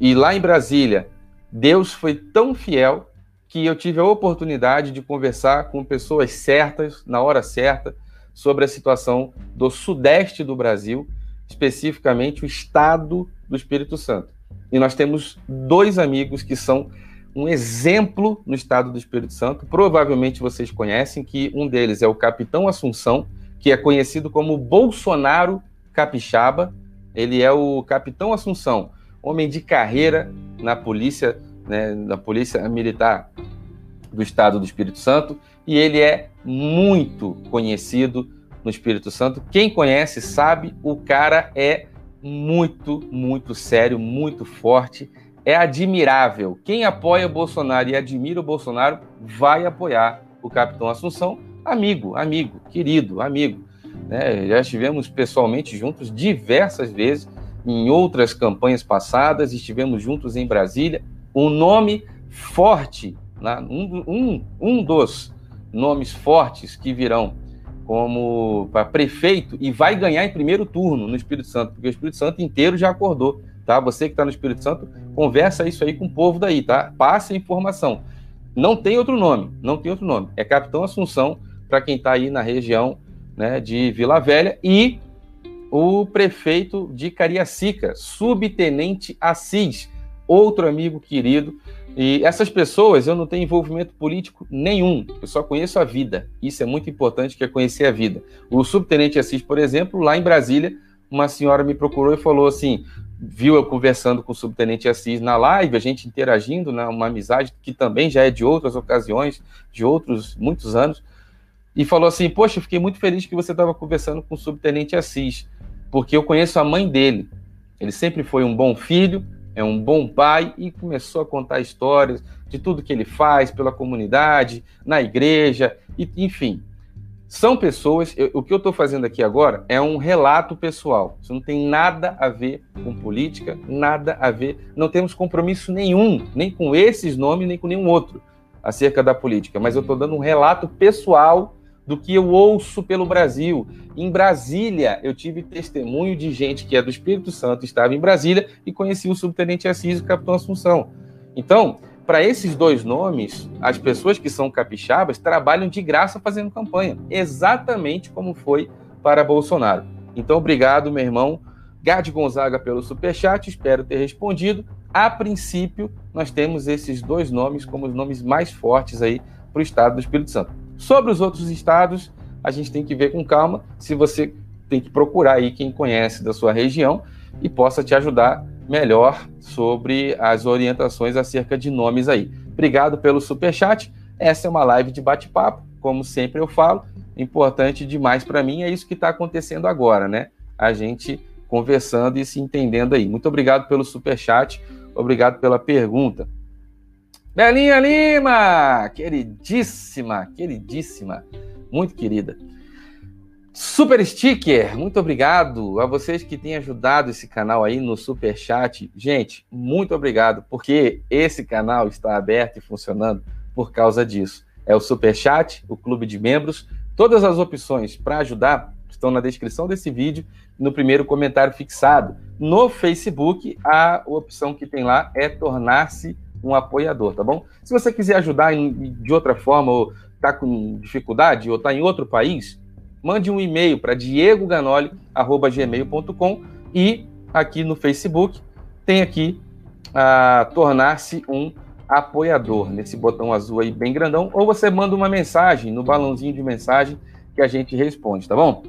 e lá em Brasília Deus foi tão fiel que eu tive a oportunidade de conversar com pessoas certas, na hora certa, sobre a situação do sudeste do Brasil, especificamente o estado do Espírito Santo. E nós temos dois amigos que são um exemplo no estado do Espírito Santo. Provavelmente vocês conhecem que um deles é o Capitão Assunção, que é conhecido como Bolsonaro Capixaba. Ele é o Capitão Assunção, homem de carreira na polícia né, da Polícia Militar do Estado do Espírito Santo, e ele é muito conhecido no Espírito Santo. Quem conhece sabe, o cara é muito, muito sério, muito forte, é admirável. Quem apoia o Bolsonaro e admira o Bolsonaro vai apoiar o Capitão Assunção, amigo, amigo, querido, amigo. Né? Já estivemos pessoalmente juntos diversas vezes em outras campanhas passadas, estivemos juntos em Brasília, um nome forte, né? um, um, um dos nomes fortes que virão como para prefeito e vai ganhar em primeiro turno no Espírito Santo, porque o Espírito Santo inteiro já acordou, tá? Você que está no Espírito Santo, conversa isso aí com o povo daí, tá? Passe a informação. Não tem outro nome, não tem outro nome. É Capitão Assunção para quem está aí na região né, de Vila Velha e o prefeito de Cariacica, subtenente Assis outro amigo querido. E essas pessoas eu não tenho envolvimento político nenhum, eu só conheço a vida. Isso é muito importante, que é conhecer a vida. O subtenente Assis, por exemplo, lá em Brasília, uma senhora me procurou e falou assim: viu eu conversando com o subtenente Assis na live, a gente interagindo, né, uma amizade que também já é de outras ocasiões, de outros muitos anos, e falou assim: Poxa, fiquei muito feliz que você estava conversando com o subtenente Assis, porque eu conheço a mãe dele. Ele sempre foi um bom filho, é um bom pai e começou a contar histórias de tudo que ele faz pela comunidade, na igreja, e, enfim. São pessoas, eu, o que eu estou fazendo aqui agora é um relato pessoal. Isso não tem nada a ver com política, nada a ver. Não temos compromisso nenhum, nem com esses nomes, nem com nenhum outro acerca da política. Mas eu estou dando um relato pessoal do que eu ouço pelo Brasil. Em Brasília, eu tive testemunho de gente que é do Espírito Santo, estava em Brasília e conhecia o subtenente Assis e o capitão Assunção. Então, para esses dois nomes, as pessoas que são capixabas trabalham de graça fazendo campanha, exatamente como foi para Bolsonaro. Então, obrigado, meu irmão Gade Gonzaga, pelo superchat, espero ter respondido. A princípio, nós temos esses dois nomes como os nomes mais fortes aí para o estado do Espírito Santo. Sobre os outros estados, a gente tem que ver com calma se você tem que procurar aí quem conhece da sua região e possa te ajudar melhor sobre as orientações acerca de nomes aí. Obrigado pelo super chat. Essa é uma live de bate-papo, como sempre eu falo. Importante demais para mim é isso que está acontecendo agora, né? A gente conversando e se entendendo aí. Muito obrigado pelo super chat. Obrigado pela pergunta. Belinha Lima, queridíssima, queridíssima, muito querida. Super Sticker, muito obrigado a vocês que têm ajudado esse canal aí no Super Chat. Gente, muito obrigado, porque esse canal está aberto e funcionando por causa disso. É o Super Chat, o clube de membros. Todas as opções para ajudar estão na descrição desse vídeo, no primeiro comentário fixado. No Facebook, a opção que tem lá é tornar-se um apoiador, tá bom? Se você quiser ajudar de outra forma, ou está com dificuldade, ou está em outro país, mande um e-mail para diegoganoli.gmail.com e aqui no Facebook tem aqui a tornar-se um apoiador, nesse botão azul aí bem grandão, ou você manda uma mensagem no balãozinho de mensagem que a gente responde, tá bom?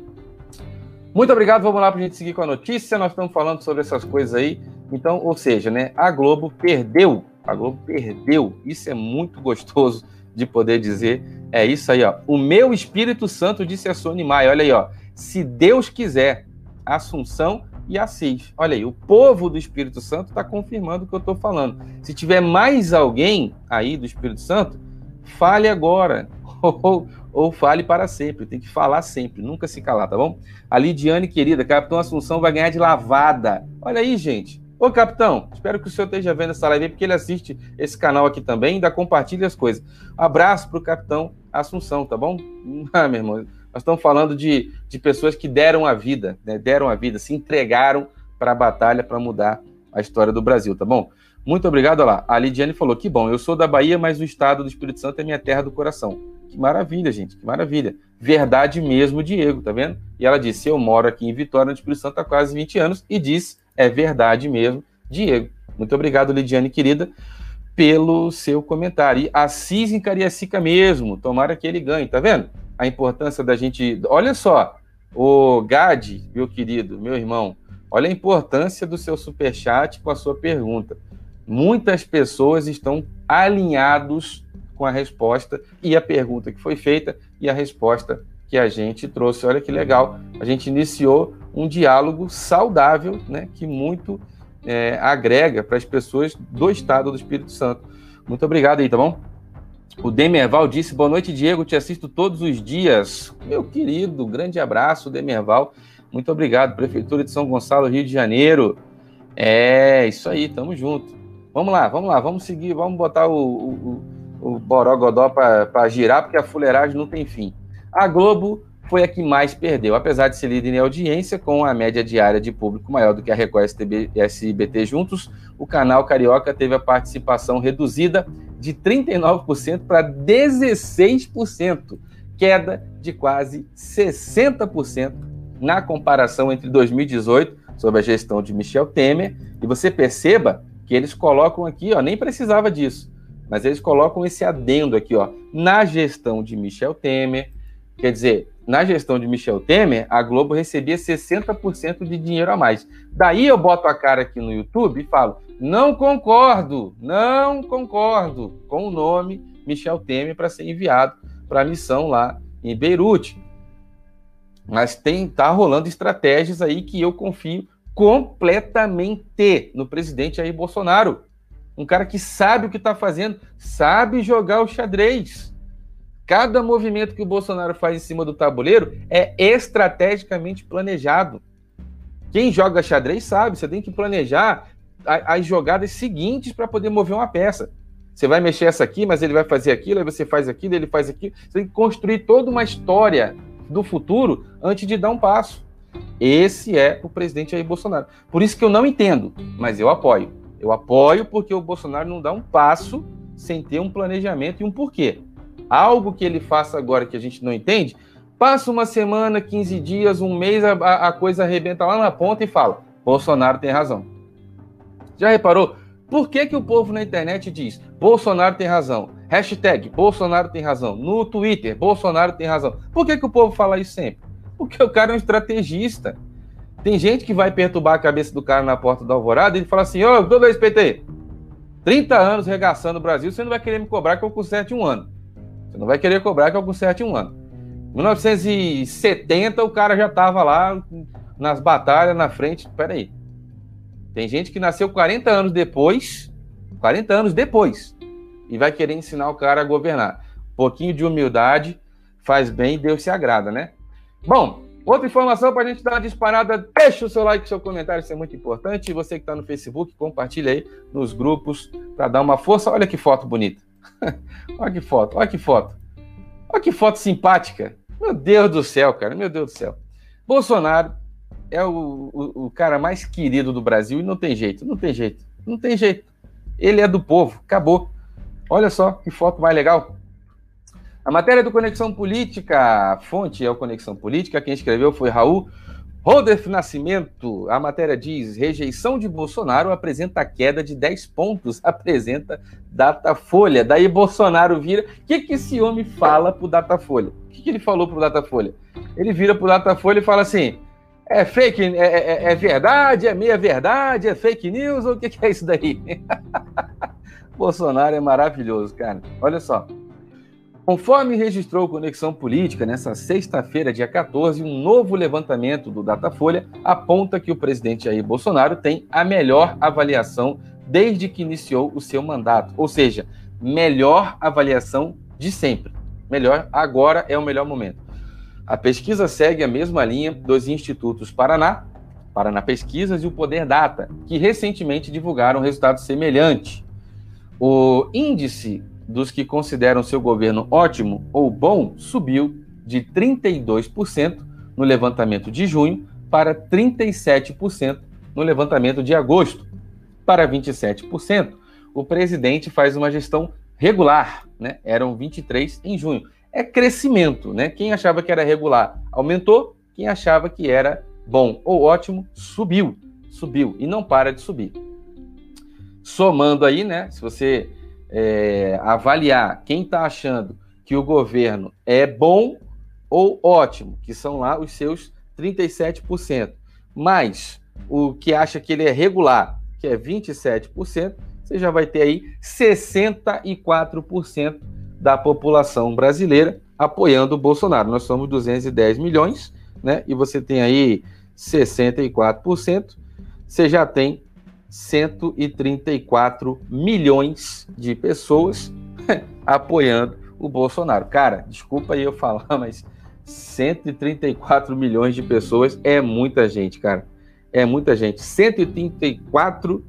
Muito obrigado, vamos lá para a gente seguir com a notícia. Nós estamos falando sobre essas coisas aí. Então, ou seja, né, a Globo perdeu, a Globo perdeu. Isso é muito gostoso de poder dizer. É isso aí, ó. O meu Espírito Santo disse a Sônia Maia. Olha aí, ó. Se Deus quiser, Assunção e Assis. Olha aí, o povo do Espírito Santo está confirmando o que eu estou falando. Se tiver mais alguém aí do Espírito Santo, fale agora. Ou, ou fale para sempre. Tem que falar sempre, nunca se calar, tá bom? A Lidiane, querida, Capitão Assunção vai ganhar de lavada. Olha aí, gente. Ô, capitão, espero que o senhor esteja vendo essa live aí, porque ele assiste esse canal aqui também, ainda compartilha as coisas. Abraço para o capitão Assunção, tá bom? Ah, meu irmão, nós estamos falando de, de pessoas que deram a vida, né? deram a vida, se entregaram para a batalha para mudar a história do Brasil, tá bom? Muito obrigado, olha lá. A Lidiane falou que bom, eu sou da Bahia, mas o estado do Espírito Santo é minha terra do coração. Que maravilha, gente, que maravilha. Verdade mesmo, Diego, tá vendo? E ela disse: Eu moro aqui em Vitória, no Espírito Santo, há quase 20 anos, e diz é verdade mesmo, Diego. Muito obrigado, Lidiane, querida, pelo seu comentário. E Assis em Cariacica mesmo, tomara que ele ganhe, tá vendo? A importância da gente. Olha só, o Gade, meu querido, meu irmão, olha a importância do seu superchat com a sua pergunta. Muitas pessoas estão alinhados com a resposta e a pergunta que foi feita e a resposta que a gente trouxe. Olha que legal. A gente iniciou um diálogo saudável, né, que muito é, agrega para as pessoas do estado do Espírito Santo. Muito obrigado aí, tá bom? O Demerval disse: Boa noite, Diego. Te assisto todos os dias. Meu querido, grande abraço, Demerval. Muito obrigado. Prefeitura de São Gonçalo, Rio de Janeiro. É, isso aí, tamo junto. Vamos lá, vamos lá, vamos seguir, vamos botar o, o, o Borogodó para girar, porque a fuleiragem não tem fim. A Globo foi a que mais perdeu, apesar de ser líder em audiência, com a média diária de público maior do que a Record STB, SBT juntos, o canal Carioca teve a participação reduzida de 39% para 16%, queda de quase 60% na comparação entre 2018, sob a gestão de Michel Temer, e você perceba que eles colocam aqui, ó, nem precisava disso, mas eles colocam esse adendo aqui, ó, na gestão de Michel Temer, Quer dizer, na gestão de Michel Temer, a Globo recebia 60% de dinheiro a mais. Daí eu boto a cara aqui no YouTube e falo: não concordo, não concordo com o nome Michel Temer para ser enviado para a missão lá em Beirute. Mas tem tá rolando estratégias aí que eu confio completamente no presidente Jair Bolsonaro. Um cara que sabe o que está fazendo, sabe jogar o xadrez. Cada movimento que o Bolsonaro faz em cima do tabuleiro é estrategicamente planejado. Quem joga xadrez sabe, você tem que planejar as jogadas seguintes para poder mover uma peça. Você vai mexer essa aqui, mas ele vai fazer aquilo, aí você faz aquilo, ele faz aquilo. Você tem que construir toda uma história do futuro antes de dar um passo. Esse é o presidente Jair Bolsonaro. Por isso que eu não entendo, mas eu apoio. Eu apoio porque o Bolsonaro não dá um passo sem ter um planejamento e um porquê algo que ele faça agora que a gente não entende, passa uma semana, 15 dias, um mês, a, a coisa arrebenta lá na ponta e fala: Bolsonaro tem razão. Já reparou? Por que, que o povo na internet diz Bolsonaro tem razão? Hashtag Bolsonaro tem razão. No Twitter, Bolsonaro tem razão. Por que, que o povo fala isso sempre? Porque o cara é um estrategista. Tem gente que vai perturbar a cabeça do cara na porta da alvorada e ele fala assim: Ô, oh, dois PT, 30 anos regaçando o Brasil, você não vai querer me cobrar que eu conserte um ano. Você não vai querer cobrar que eu conserte um ano. Em 1970, o cara já estava lá nas batalhas, na frente. Peraí. Tem gente que nasceu 40 anos depois, 40 anos depois, e vai querer ensinar o cara a governar. Um pouquinho de humildade faz bem e Deus se agrada, né? Bom, outra informação para a gente dar uma disparada, deixa o seu like, seu comentário, isso é muito importante. E você que está no Facebook, compartilha aí nos grupos para dar uma força. Olha que foto bonita. olha que foto, olha que foto. Olha que foto simpática. Meu Deus do céu, cara, meu Deus do céu. Bolsonaro é o, o, o, cara mais querido do Brasil e não tem jeito, não tem jeito, não tem jeito. Ele é do povo, acabou. Olha só que foto mais legal. A matéria do Conexão Política, a fonte é o Conexão Política, quem escreveu foi Raul Rodolfo Nascimento, a matéria diz: rejeição de Bolsonaro apresenta queda de 10 pontos, apresenta Datafolha. Daí Bolsonaro vira. O que, que esse homem fala pro Datafolha? O que, que ele falou pro Datafolha? Ele vira pro Datafolha e fala assim: é fake, é, é, é verdade, é meia verdade, é fake news, ou o que, que é isso daí? Bolsonaro é maravilhoso, cara. Olha só. Conforme registrou Conexão Política nessa sexta-feira, dia 14, um novo levantamento do Datafolha aponta que o presidente Jair Bolsonaro tem a melhor avaliação desde que iniciou o seu mandato, ou seja, melhor avaliação de sempre. Melhor, agora é o melhor momento. A pesquisa segue a mesma linha dos institutos Paraná, Paraná Pesquisas e o Poder Data, que recentemente divulgaram resultados semelhantes. O índice dos que consideram seu governo ótimo ou bom subiu de 32% no levantamento de junho para 37% no levantamento de agosto. Para 27%, o presidente faz uma gestão regular, né? Eram 23 em junho. É crescimento, né? Quem achava que era regular aumentou, quem achava que era bom ou ótimo subiu, subiu e não para de subir. Somando aí, né? Se você é, avaliar quem está achando que o governo é bom ou ótimo, que são lá os seus 37%, mais o que acha que ele é regular, que é 27%, você já vai ter aí 64% da população brasileira apoiando o Bolsonaro. Nós somos 210 milhões, né? E você tem aí 64%, você já tem 134 milhões de pessoas apoiando o Bolsonaro. Cara, desculpa aí eu falar, mas 134 milhões de pessoas é muita gente, cara. É muita gente. 134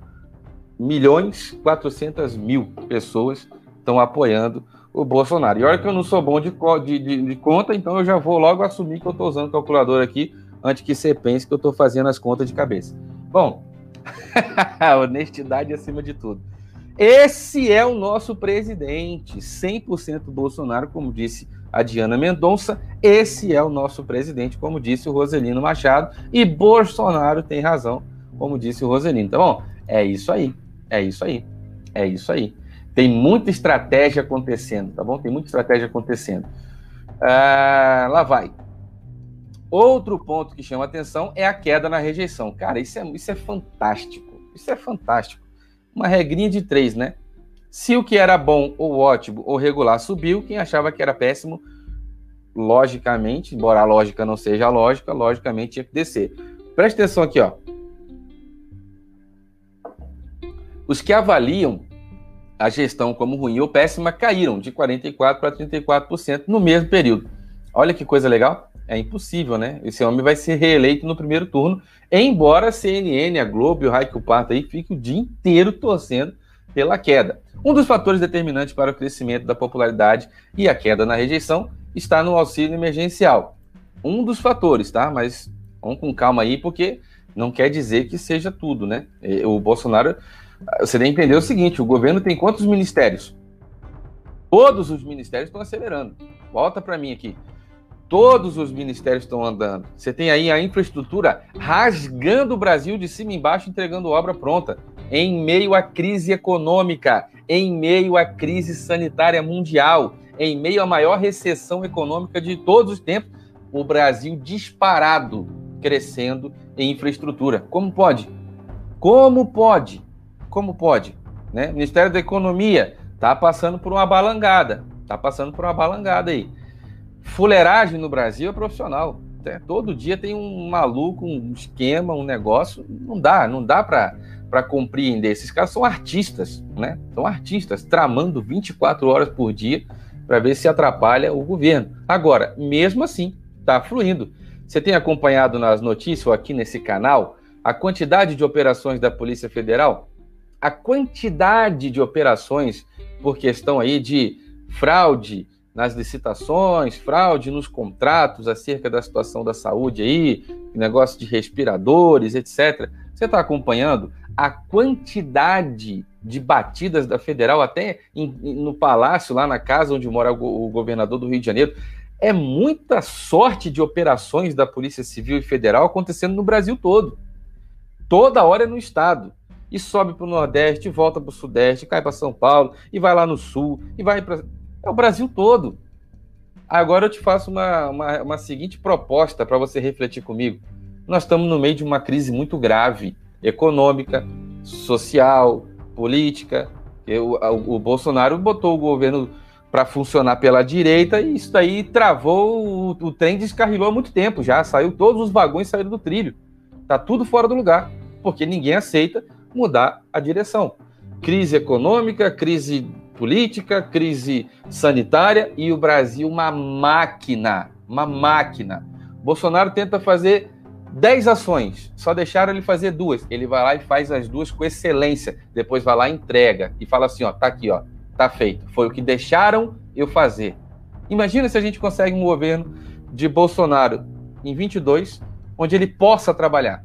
milhões 400 mil pessoas estão apoiando o Bolsonaro. E olha que eu não sou bom de, de, de, de conta, então eu já vou logo assumir que eu estou usando o calculador aqui antes que você pense que eu estou fazendo as contas de cabeça. Bom, Honestidade acima de tudo. Esse é o nosso presidente, 100% Bolsonaro, como disse a Diana Mendonça. Esse é o nosso presidente, como disse o Roselino Machado. E Bolsonaro tem razão, como disse o Roselino. Então, é isso aí. É isso aí. É isso aí. Tem muita estratégia acontecendo, tá bom? Tem muita estratégia acontecendo. Ah, lá vai. Outro ponto que chama atenção é a queda na rejeição. Cara, isso é, isso é fantástico. Isso é fantástico. Uma regrinha de três, né? Se o que era bom ou ótimo ou regular subiu, quem achava que era péssimo, logicamente, embora a lógica não seja a lógica, logicamente tinha que descer. Presta atenção aqui, ó. Os que avaliam a gestão como ruim ou péssima caíram de 44% para 34% no mesmo período. Olha que coisa legal. É impossível, né? Esse homem vai ser reeleito no primeiro turno, embora a CNN, a Globo e o Raik Pato aí fiquem o dia inteiro torcendo pela queda. Um dos fatores determinantes para o crescimento da popularidade e a queda na rejeição está no auxílio emergencial. Um dos fatores, tá? Mas vamos com calma aí, porque não quer dizer que seja tudo, né? O Bolsonaro, você tem que entender o seguinte: o governo tem quantos ministérios? Todos os ministérios estão acelerando. Volta para mim aqui. Todos os ministérios estão andando. Você tem aí a infraestrutura rasgando o Brasil de cima e embaixo, entregando obra pronta. Em meio à crise econômica, em meio à crise sanitária mundial, em meio à maior recessão econômica de todos os tempos, o Brasil disparado crescendo em infraestrutura. Como pode? Como pode? Como pode? Né? O Ministério da Economia está passando por uma balangada. Está passando por uma balangada aí. Fuleiragem no Brasil é profissional. Né? Todo dia tem um maluco, um esquema, um negócio. Não dá, não dá para compreender. Esses caras são artistas, né? São artistas, tramando 24 horas por dia para ver se atrapalha o governo. Agora, mesmo assim, está fluindo. Você tem acompanhado nas notícias ou aqui nesse canal a quantidade de operações da Polícia Federal? A quantidade de operações por questão aí de fraude, nas licitações, fraude nos contratos acerca da situação da saúde aí, negócio de respiradores, etc. Você está acompanhando a quantidade de batidas da federal, até em, no palácio, lá na casa onde mora o, o governador do Rio de Janeiro, é muita sorte de operações da Polícia Civil e Federal acontecendo no Brasil todo. Toda hora é no estado. E sobe para o Nordeste, volta para o Sudeste, cai para São Paulo, e vai lá no Sul, e vai para. É o Brasil todo. Agora eu te faço uma, uma, uma seguinte proposta para você refletir comigo. Nós estamos no meio de uma crise muito grave, econômica, social, política. Eu, o, o Bolsonaro botou o governo para funcionar pela direita e isso daí travou, o, o, trem descarrilou há muito tempo já, saiu todos os vagões saíram do trilho. Tá tudo fora do lugar, porque ninguém aceita mudar a direção. Crise econômica, crise política, crise sanitária e o Brasil uma máquina, uma máquina. Bolsonaro tenta fazer 10 ações, só deixaram ele fazer duas. Ele vai lá e faz as duas com excelência. Depois vai lá e entrega e fala assim, ó, tá aqui, ó, tá feito. Foi o que deixaram eu fazer. Imagina se a gente consegue um governo de Bolsonaro em 22, onde ele possa trabalhar.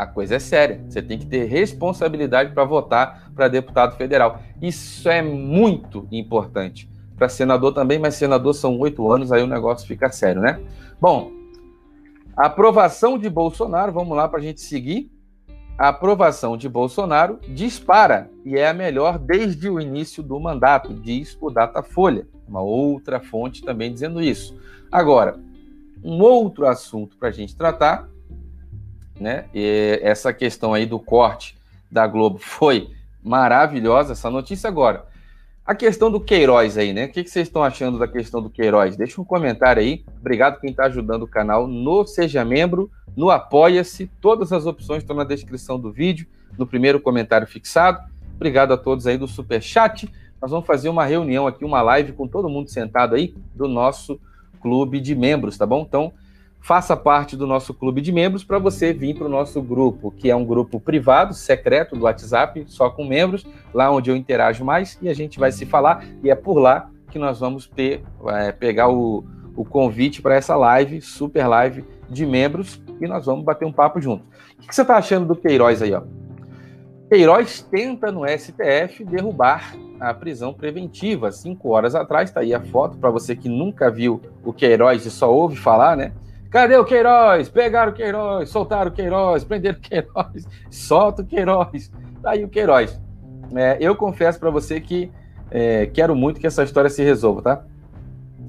A coisa é séria. Você tem que ter responsabilidade para votar para deputado federal. Isso é muito importante. Para senador também, mas senador são oito anos, aí o negócio fica sério, né? Bom, aprovação de Bolsonaro, vamos lá para a gente seguir. A aprovação de Bolsonaro dispara e é a melhor desde o início do mandato, diz o Datafolha, uma outra fonte também dizendo isso. Agora, um outro assunto para a gente tratar, né? E essa questão aí do corte da Globo foi maravilhosa, essa notícia agora. A questão do Queiroz aí, né? O que, vocês estão achando da questão do Queiroz? Deixa um comentário aí. Obrigado quem está ajudando o canal no Seja Membro, no Apoia-se. Todas as opções estão na descrição do vídeo, no primeiro comentário fixado. Obrigado a todos aí do Super Chat. Nós vamos fazer uma reunião aqui, uma live com todo mundo sentado aí do nosso clube de membros, tá bom? Então, faça parte do nosso clube de membros para você vir para o nosso grupo, que é um grupo privado, secreto do WhatsApp, só com membros, lá onde eu interajo mais e a gente vai se falar. E é por lá que nós vamos ter, é, pegar o, o convite para essa live, super live de membros, e nós vamos bater um papo junto. O que você está achando do Queiroz aí, ó? Queiroz tenta no STF derrubar a prisão preventiva. Cinco horas atrás, está aí a foto para você que nunca viu o Queiroz e só ouve falar, né? Cadê o Queiroz? Pegaram o Queiroz, soltaram o Queiroz, prenderam o Queiroz, solta o Queiroz. Tá aí o Queiroz. É, eu confesso para você que é, quero muito que essa história se resolva, tá?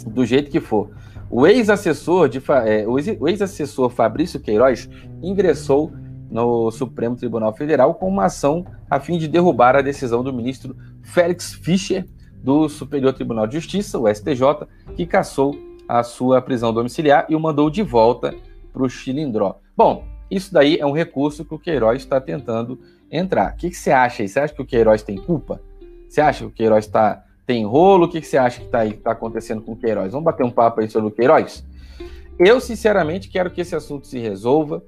Do jeito que for. O ex-assessor de é, o ex-assessor Fabrício Queiroz ingressou no Supremo Tribunal Federal com uma ação a fim de derrubar a decisão do ministro Félix Fischer do Superior Tribunal de Justiça, o STJ, que cassou a sua prisão domiciliar e o mandou de volta para o Chilindró. Bom, isso daí é um recurso que o Queiroz está tentando entrar. O que, que, você acha aí? Você acha que o Queiroz tem culpa? Você acha que o Queiroz tá, tem rolo? O que, que você acha que está tá acontecendo com o Queiroz? Vamos bater um papo aí sobre o Queiroz? Eu, sinceramente, quero que esse assunto se resolva.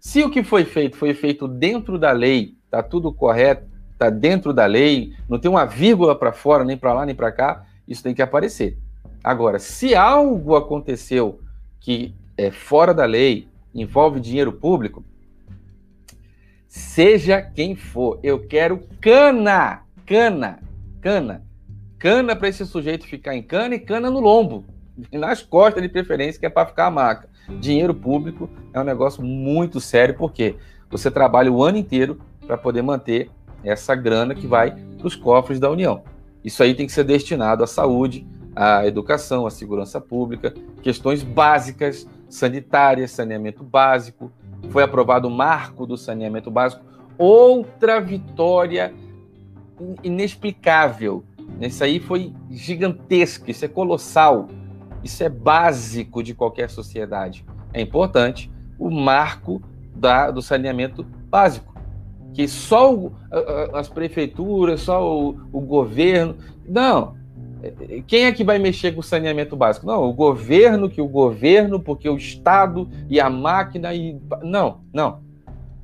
Se o que foi feito foi feito dentro da lei, tá tudo correto, tá dentro da lei, não tem uma vírgula para fora, nem para lá, nem para cá, isso tem que aparecer. Agora, se algo aconteceu que é fora da lei, envolve dinheiro público, seja quem for, eu quero cana, cana, cana, cana para esse sujeito ficar em cana e cana no lombo, nas costas de preferência, que é para ficar a maca. Dinheiro público é um negócio muito sério, porque você trabalha o ano inteiro para poder manter essa grana que vai para os cofres da União. Isso aí tem que ser destinado à saúde, a educação, a segurança pública, questões básicas, sanitárias, saneamento básico. Foi aprovado o marco do saneamento básico. Outra vitória inexplicável. Isso aí foi gigantesco, isso é colossal, isso é básico de qualquer sociedade. É importante o marco da, do saneamento básico, que só o, as prefeituras, só o, o governo. Não, quem é que vai mexer com o saneamento básico? Não, o governo, que o governo, porque o Estado e a máquina e. Não, não.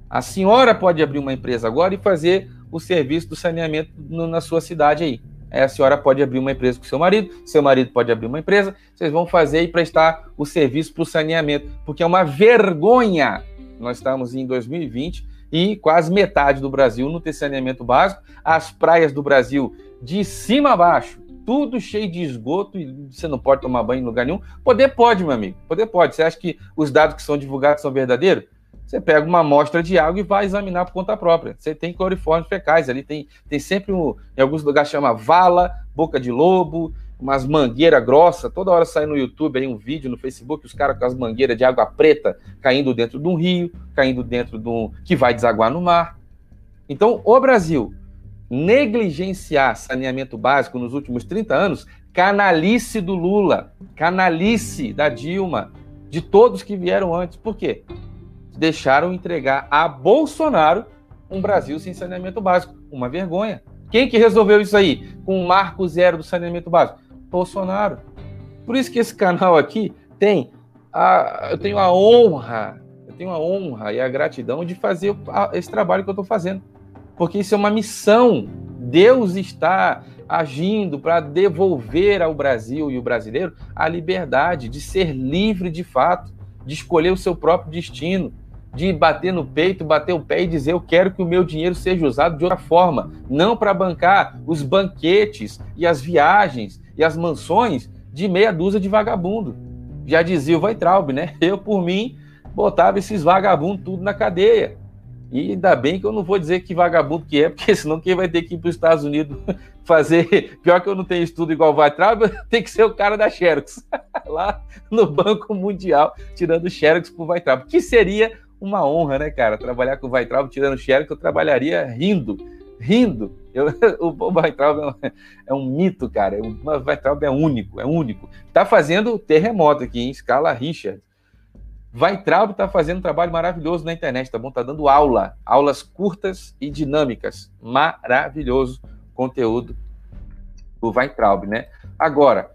A senhora pode abrir uma empresa agora e fazer o serviço do saneamento no, na sua cidade aí. a senhora pode abrir uma empresa com seu marido, seu marido pode abrir uma empresa, vocês vão fazer e prestar o serviço para o saneamento, porque é uma vergonha. Nós estamos em 2020 e quase metade do Brasil não tem saneamento básico. As praias do Brasil, de cima a baixo, tudo cheio de esgoto e você não pode tomar banho em lugar nenhum. Poder pode, meu amigo. Poder pode. Você acha que os dados que são divulgados são verdadeiros? Você pega uma amostra de água e vai examinar por conta própria. Você tem cloriformes fecais ali, tem, tem sempre um, em alguns lugares chama vala, boca de lobo, umas mangueiras grossas. Toda hora sai no YouTube aí um vídeo, no Facebook, os caras com as mangueiras de água preta caindo dentro de um rio, caindo dentro de um. que vai desaguar no mar. Então, o Brasil negligenciar saneamento básico nos últimos 30 anos, canalice do Lula, canalice da Dilma, de todos que vieram antes. Por quê? Deixaram entregar a Bolsonaro um Brasil sem saneamento básico. Uma vergonha. Quem que resolveu isso aí? Com o marco zero do saneamento básico? Bolsonaro. Por isso que esse canal aqui tem a, eu tenho a honra, eu tenho a honra e a gratidão de fazer esse trabalho que eu estou fazendo porque isso é uma missão. Deus está agindo para devolver ao Brasil e o brasileiro a liberdade de ser livre de fato, de escolher o seu próprio destino, de bater no peito, bater o pé e dizer: Eu quero que o meu dinheiro seja usado de outra forma, não para bancar os banquetes e as viagens e as mansões de meia dúzia de vagabundo. Já dizia o Weintraub, né? Eu, por mim, botava esses vagabundos tudo na cadeia. E ainda bem que eu não vou dizer que vagabundo que é, porque senão quem vai ter que ir para os Estados Unidos fazer. Pior que eu não tenho estudo igual vai Trava, tem que ser o cara da Xerox, lá no Banco Mundial, tirando Xerox para o Weitraub, que seria uma honra, né, cara? Trabalhar com o Weitraub tirando Xerox, eu trabalharia rindo, rindo. Eu, o Weitraub é, é um, mito, cara. O Weitraub é único, é único. Tá fazendo terremoto aqui em escala Richard. Weitraub está fazendo um trabalho maravilhoso na internet, tá bom? Tá dando aula, aulas curtas e dinâmicas. Maravilhoso conteúdo do Weitraub, né? Agora,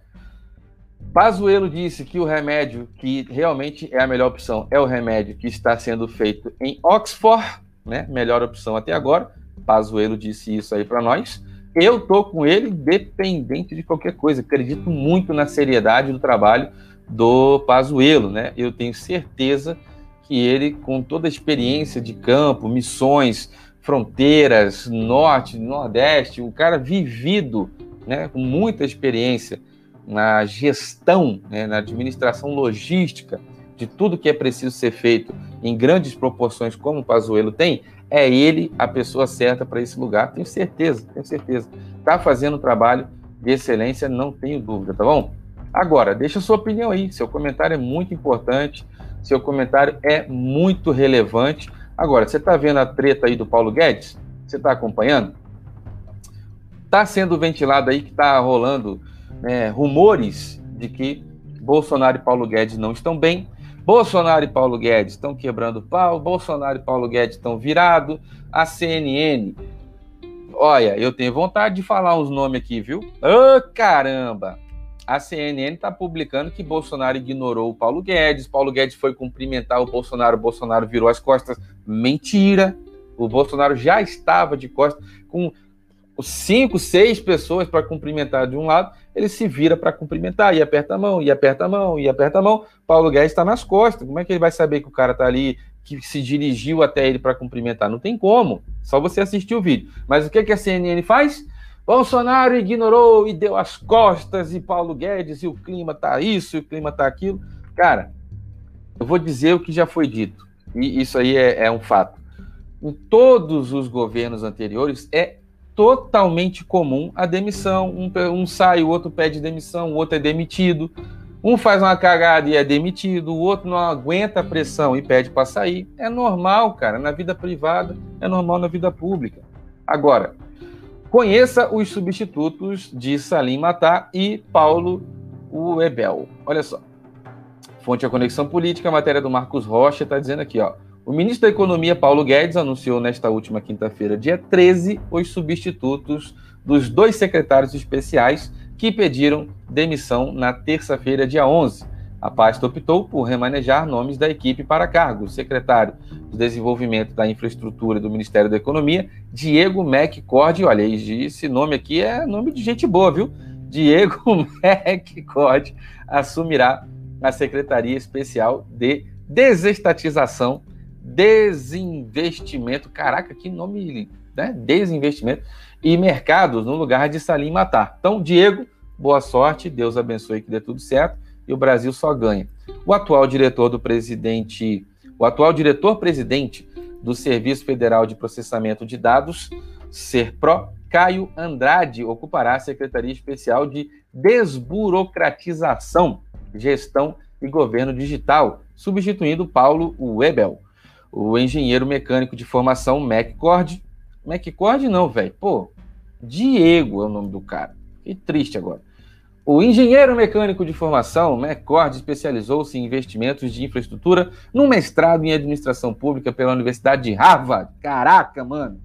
Pazuello disse que o remédio que realmente é a melhor opção é o remédio que está sendo feito em Oxford, né? Melhor opção até agora. Pazuello disse isso aí para nós. Eu tô com ele, dependente de qualquer coisa. Acredito muito na seriedade do trabalho do Pazuello, né? Eu tenho certeza que ele, com toda a experiência de campo, missões, fronteiras, norte, nordeste, um cara vivido, né, com muita experiência na gestão, né, na administração logística de tudo que é preciso ser feito em grandes proporções, como o Pazuello tem, é ele a pessoa certa para esse lugar. Tenho certeza, tenho certeza. Está fazendo um trabalho de excelência, não tenho dúvida, tá bom? Agora, deixa sua opinião aí. Seu comentário é muito importante. Seu comentário é muito relevante. Agora, você está vendo a treta aí do Paulo Guedes? Você está acompanhando? Está sendo ventilado aí que está rolando né, rumores de que Bolsonaro e Paulo Guedes não estão bem. Bolsonaro e Paulo Guedes estão quebrando pau. Bolsonaro e Paulo Guedes estão virados. A CNN. Olha, eu tenho vontade de falar uns nomes aqui, viu? Ô, oh, caramba! A CNN está publicando que Bolsonaro ignorou o Paulo Guedes, Paulo Guedes foi cumprimentar o Bolsonaro, o Bolsonaro virou as costas. Mentira! O Bolsonaro já estava de costas com cinco, seis pessoas para cumprimentar de um lado, ele se vira para cumprimentar e aperta a mão, e aperta a mão, e aperta a mão. Paulo Guedes está nas costas. Como é que ele vai saber que o cara está ali, que se dirigiu até ele para cumprimentar? Não tem como. Só você assistir o vídeo. Mas o que, que a CNN faz? Bolsonaro ignorou e deu as costas, e Paulo Guedes, e o clima tá isso, e o clima tá aquilo. Cara, eu vou dizer o que já foi dito, e isso aí é, é um fato. Em todos os governos anteriores, é totalmente comum a demissão. Um, um sai, o outro pede demissão, o outro é demitido. Um faz uma cagada e é demitido, o outro não aguenta a pressão e pede para sair. É normal, cara, na vida privada, é normal na vida pública. Agora, Conheça os substitutos de Salim Matar e Paulo Uebel. Olha só. Fonte a Conexão Política, matéria do Marcos Rocha, está dizendo aqui, ó. O ministro da Economia, Paulo Guedes, anunciou nesta última quinta-feira, dia 13, os substitutos dos dois secretários especiais que pediram demissão na terça-feira, dia 11 a pasta optou por remanejar nomes da equipe para cargo. O secretário de Desenvolvimento da Infraestrutura do Ministério da Economia, Diego McCord. Olha, esse nome aqui é nome de gente boa, viu? Diego McCord assumirá a Secretaria Especial de Desestatização, Desinvestimento. Caraca, que nome, né? Desinvestimento e Mercados no lugar de Salim Matar. Então, Diego boa sorte, Deus abençoe que dê tudo certo e o Brasil só ganha. O atual diretor do presidente, o atual diretor-presidente do Serviço Federal de Processamento de Dados, SERPRO, Caio Andrade, ocupará a Secretaria Especial de Desburocratização, Gestão e Governo Digital, substituindo Paulo Webel. O engenheiro mecânico de formação MacCord. MacCord não, velho. Pô, Diego é o nome do cara. Que triste agora. O engenheiro mecânico de formação, McCord, especializou-se em investimentos de infraestrutura num mestrado em administração pública pela Universidade de Harvard. Caraca, mano!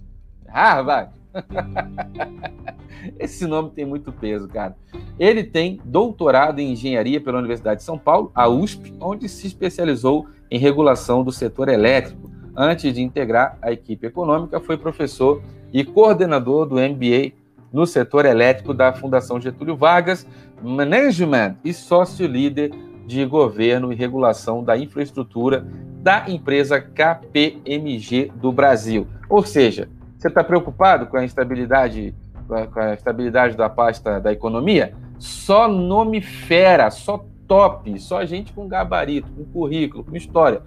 Harvard! Esse nome tem muito peso, cara. Ele tem doutorado em engenharia pela Universidade de São Paulo, a USP, onde se especializou em regulação do setor elétrico. Antes de integrar a equipe econômica, foi professor e coordenador do MBA no setor elétrico da Fundação Getúlio Vargas, Management e sócio-líder de governo e regulação da infraestrutura da empresa KPMG do Brasil. Ou seja, você está preocupado com a instabilidade, com a estabilidade da pasta da economia? Só nome fera, só top, só gente com gabarito, com currículo, com história.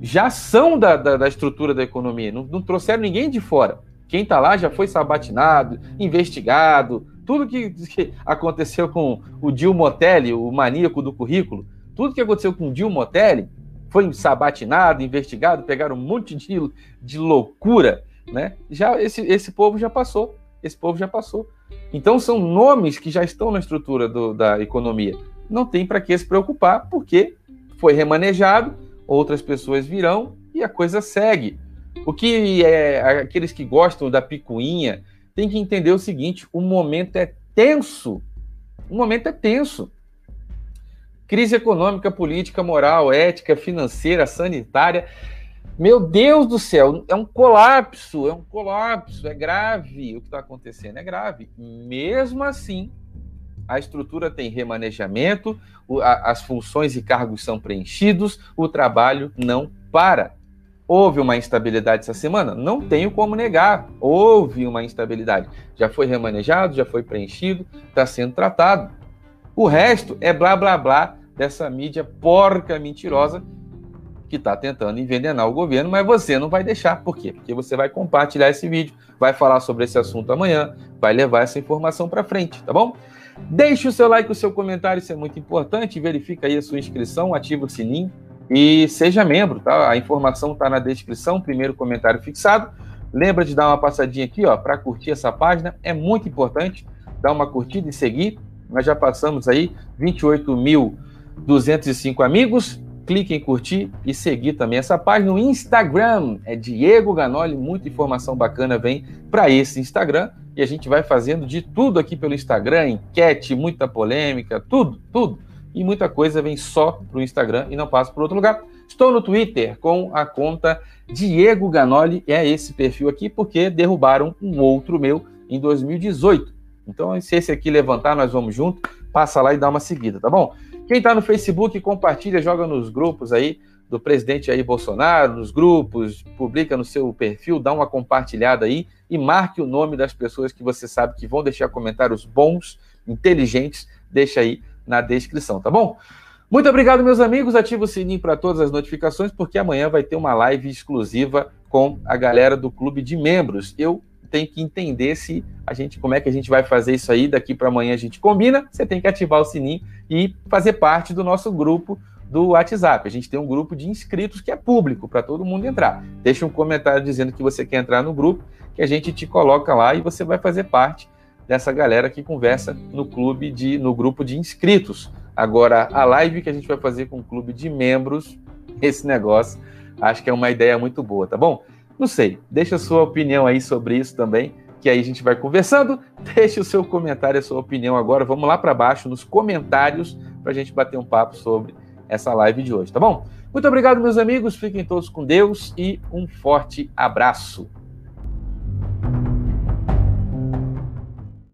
Já são da, da, da estrutura da economia, não, não trouxeram ninguém de fora. Quem está lá já foi sabatinado, investigado, tudo que, que, aconteceu com o Dil Motelli, o maníaco do currículo, tudo que aconteceu com o Dil Motelli foi sabatinado, investigado, pegaram um monte de, de loucura, né? Já esse, esse povo já passou, esse povo já passou. Então são nomes que já estão na estrutura do, da economia. Não tem para que se preocupar, porque foi remanejado, outras pessoas virão e a coisa segue. O que é aqueles que gostam da picuinha tem que entender o seguinte: o momento é tenso. O momento é tenso. Crise econômica, política, moral, ética, financeira, sanitária. Meu Deus do céu, é um colapso, é um colapso, é grave o que está acontecendo, é grave. Mesmo assim, a estrutura tem remanejamento, as funções e cargos são preenchidos, o trabalho não para. Houve uma instabilidade essa semana? Não tenho como negar. Houve uma instabilidade. Já foi remanejado, já foi preenchido, está sendo tratado. O resto é blá blá blá dessa mídia porca mentirosa que está tentando envenenar o governo, mas você não vai deixar. Por quê? Porque você vai compartilhar esse vídeo, vai falar sobre esse assunto amanhã, vai levar essa informação para frente, tá bom? Deixe o seu like, o seu comentário, isso é muito importante. Verifica aí a sua inscrição, ativa o sininho e seja membro, tá? A informação está na descrição, primeiro comentário fixado. Lembra de dar uma passadinha aqui, ó, para curtir essa página, é muito importante. Dar uma curtida e seguir. Nós já passamos aí 28.205 amigos. Clique em curtir e seguir também essa página no Instagram. É Diego Ganoli, muita informação bacana vem para esse Instagram. E a gente vai fazendo de tudo aqui pelo Instagram, enquete, muita polêmica, tudo, tudo e muita coisa vem só para o Instagram e não passa para outro lugar. Estou no Twitter com a conta Diego Ganoli, é esse perfil aqui, porque derrubaram um outro meu em 2018. Então, se esse aqui levantar, nós vamos junto, passa lá e dá uma seguida, tá bom? Quem está no Facebook, compartilha, joga nos grupos aí do presidente Jair Bolsonaro, nos grupos, publica no seu perfil, dá uma compartilhada aí e marque o nome das pessoas que você sabe que vão deixar comentários bons, inteligentes, deixa aí na descrição, tá bom? Muito obrigado, meus amigos. Ativa o sininho para todas as notificações, porque amanhã vai ter uma live exclusiva com a galera do clube de membros. Eu tenho que entender se a gente, como é que a gente vai fazer isso aí. Daqui para amanhã a gente combina. Você tem que ativar o sininho e fazer parte do nosso grupo do WhatsApp. A gente tem um grupo de inscritos que é público para todo mundo entrar. Deixa um comentário dizendo que você quer entrar no grupo, que a gente te coloca lá e você vai fazer parte dessa galera que conversa no clube de no grupo de inscritos. Agora, a live que a gente vai fazer com o clube de membros, esse negócio, acho que é uma ideia muito boa, tá bom? Não sei, deixa a sua opinião aí sobre isso também, que aí a gente vai conversando. Deixe o seu comentário, a sua opinião agora. Vamos lá para baixo nos comentários para a gente bater um papo sobre essa live de hoje, tá bom? Muito obrigado, meus amigos. Fiquem todos com Deus e um forte abraço.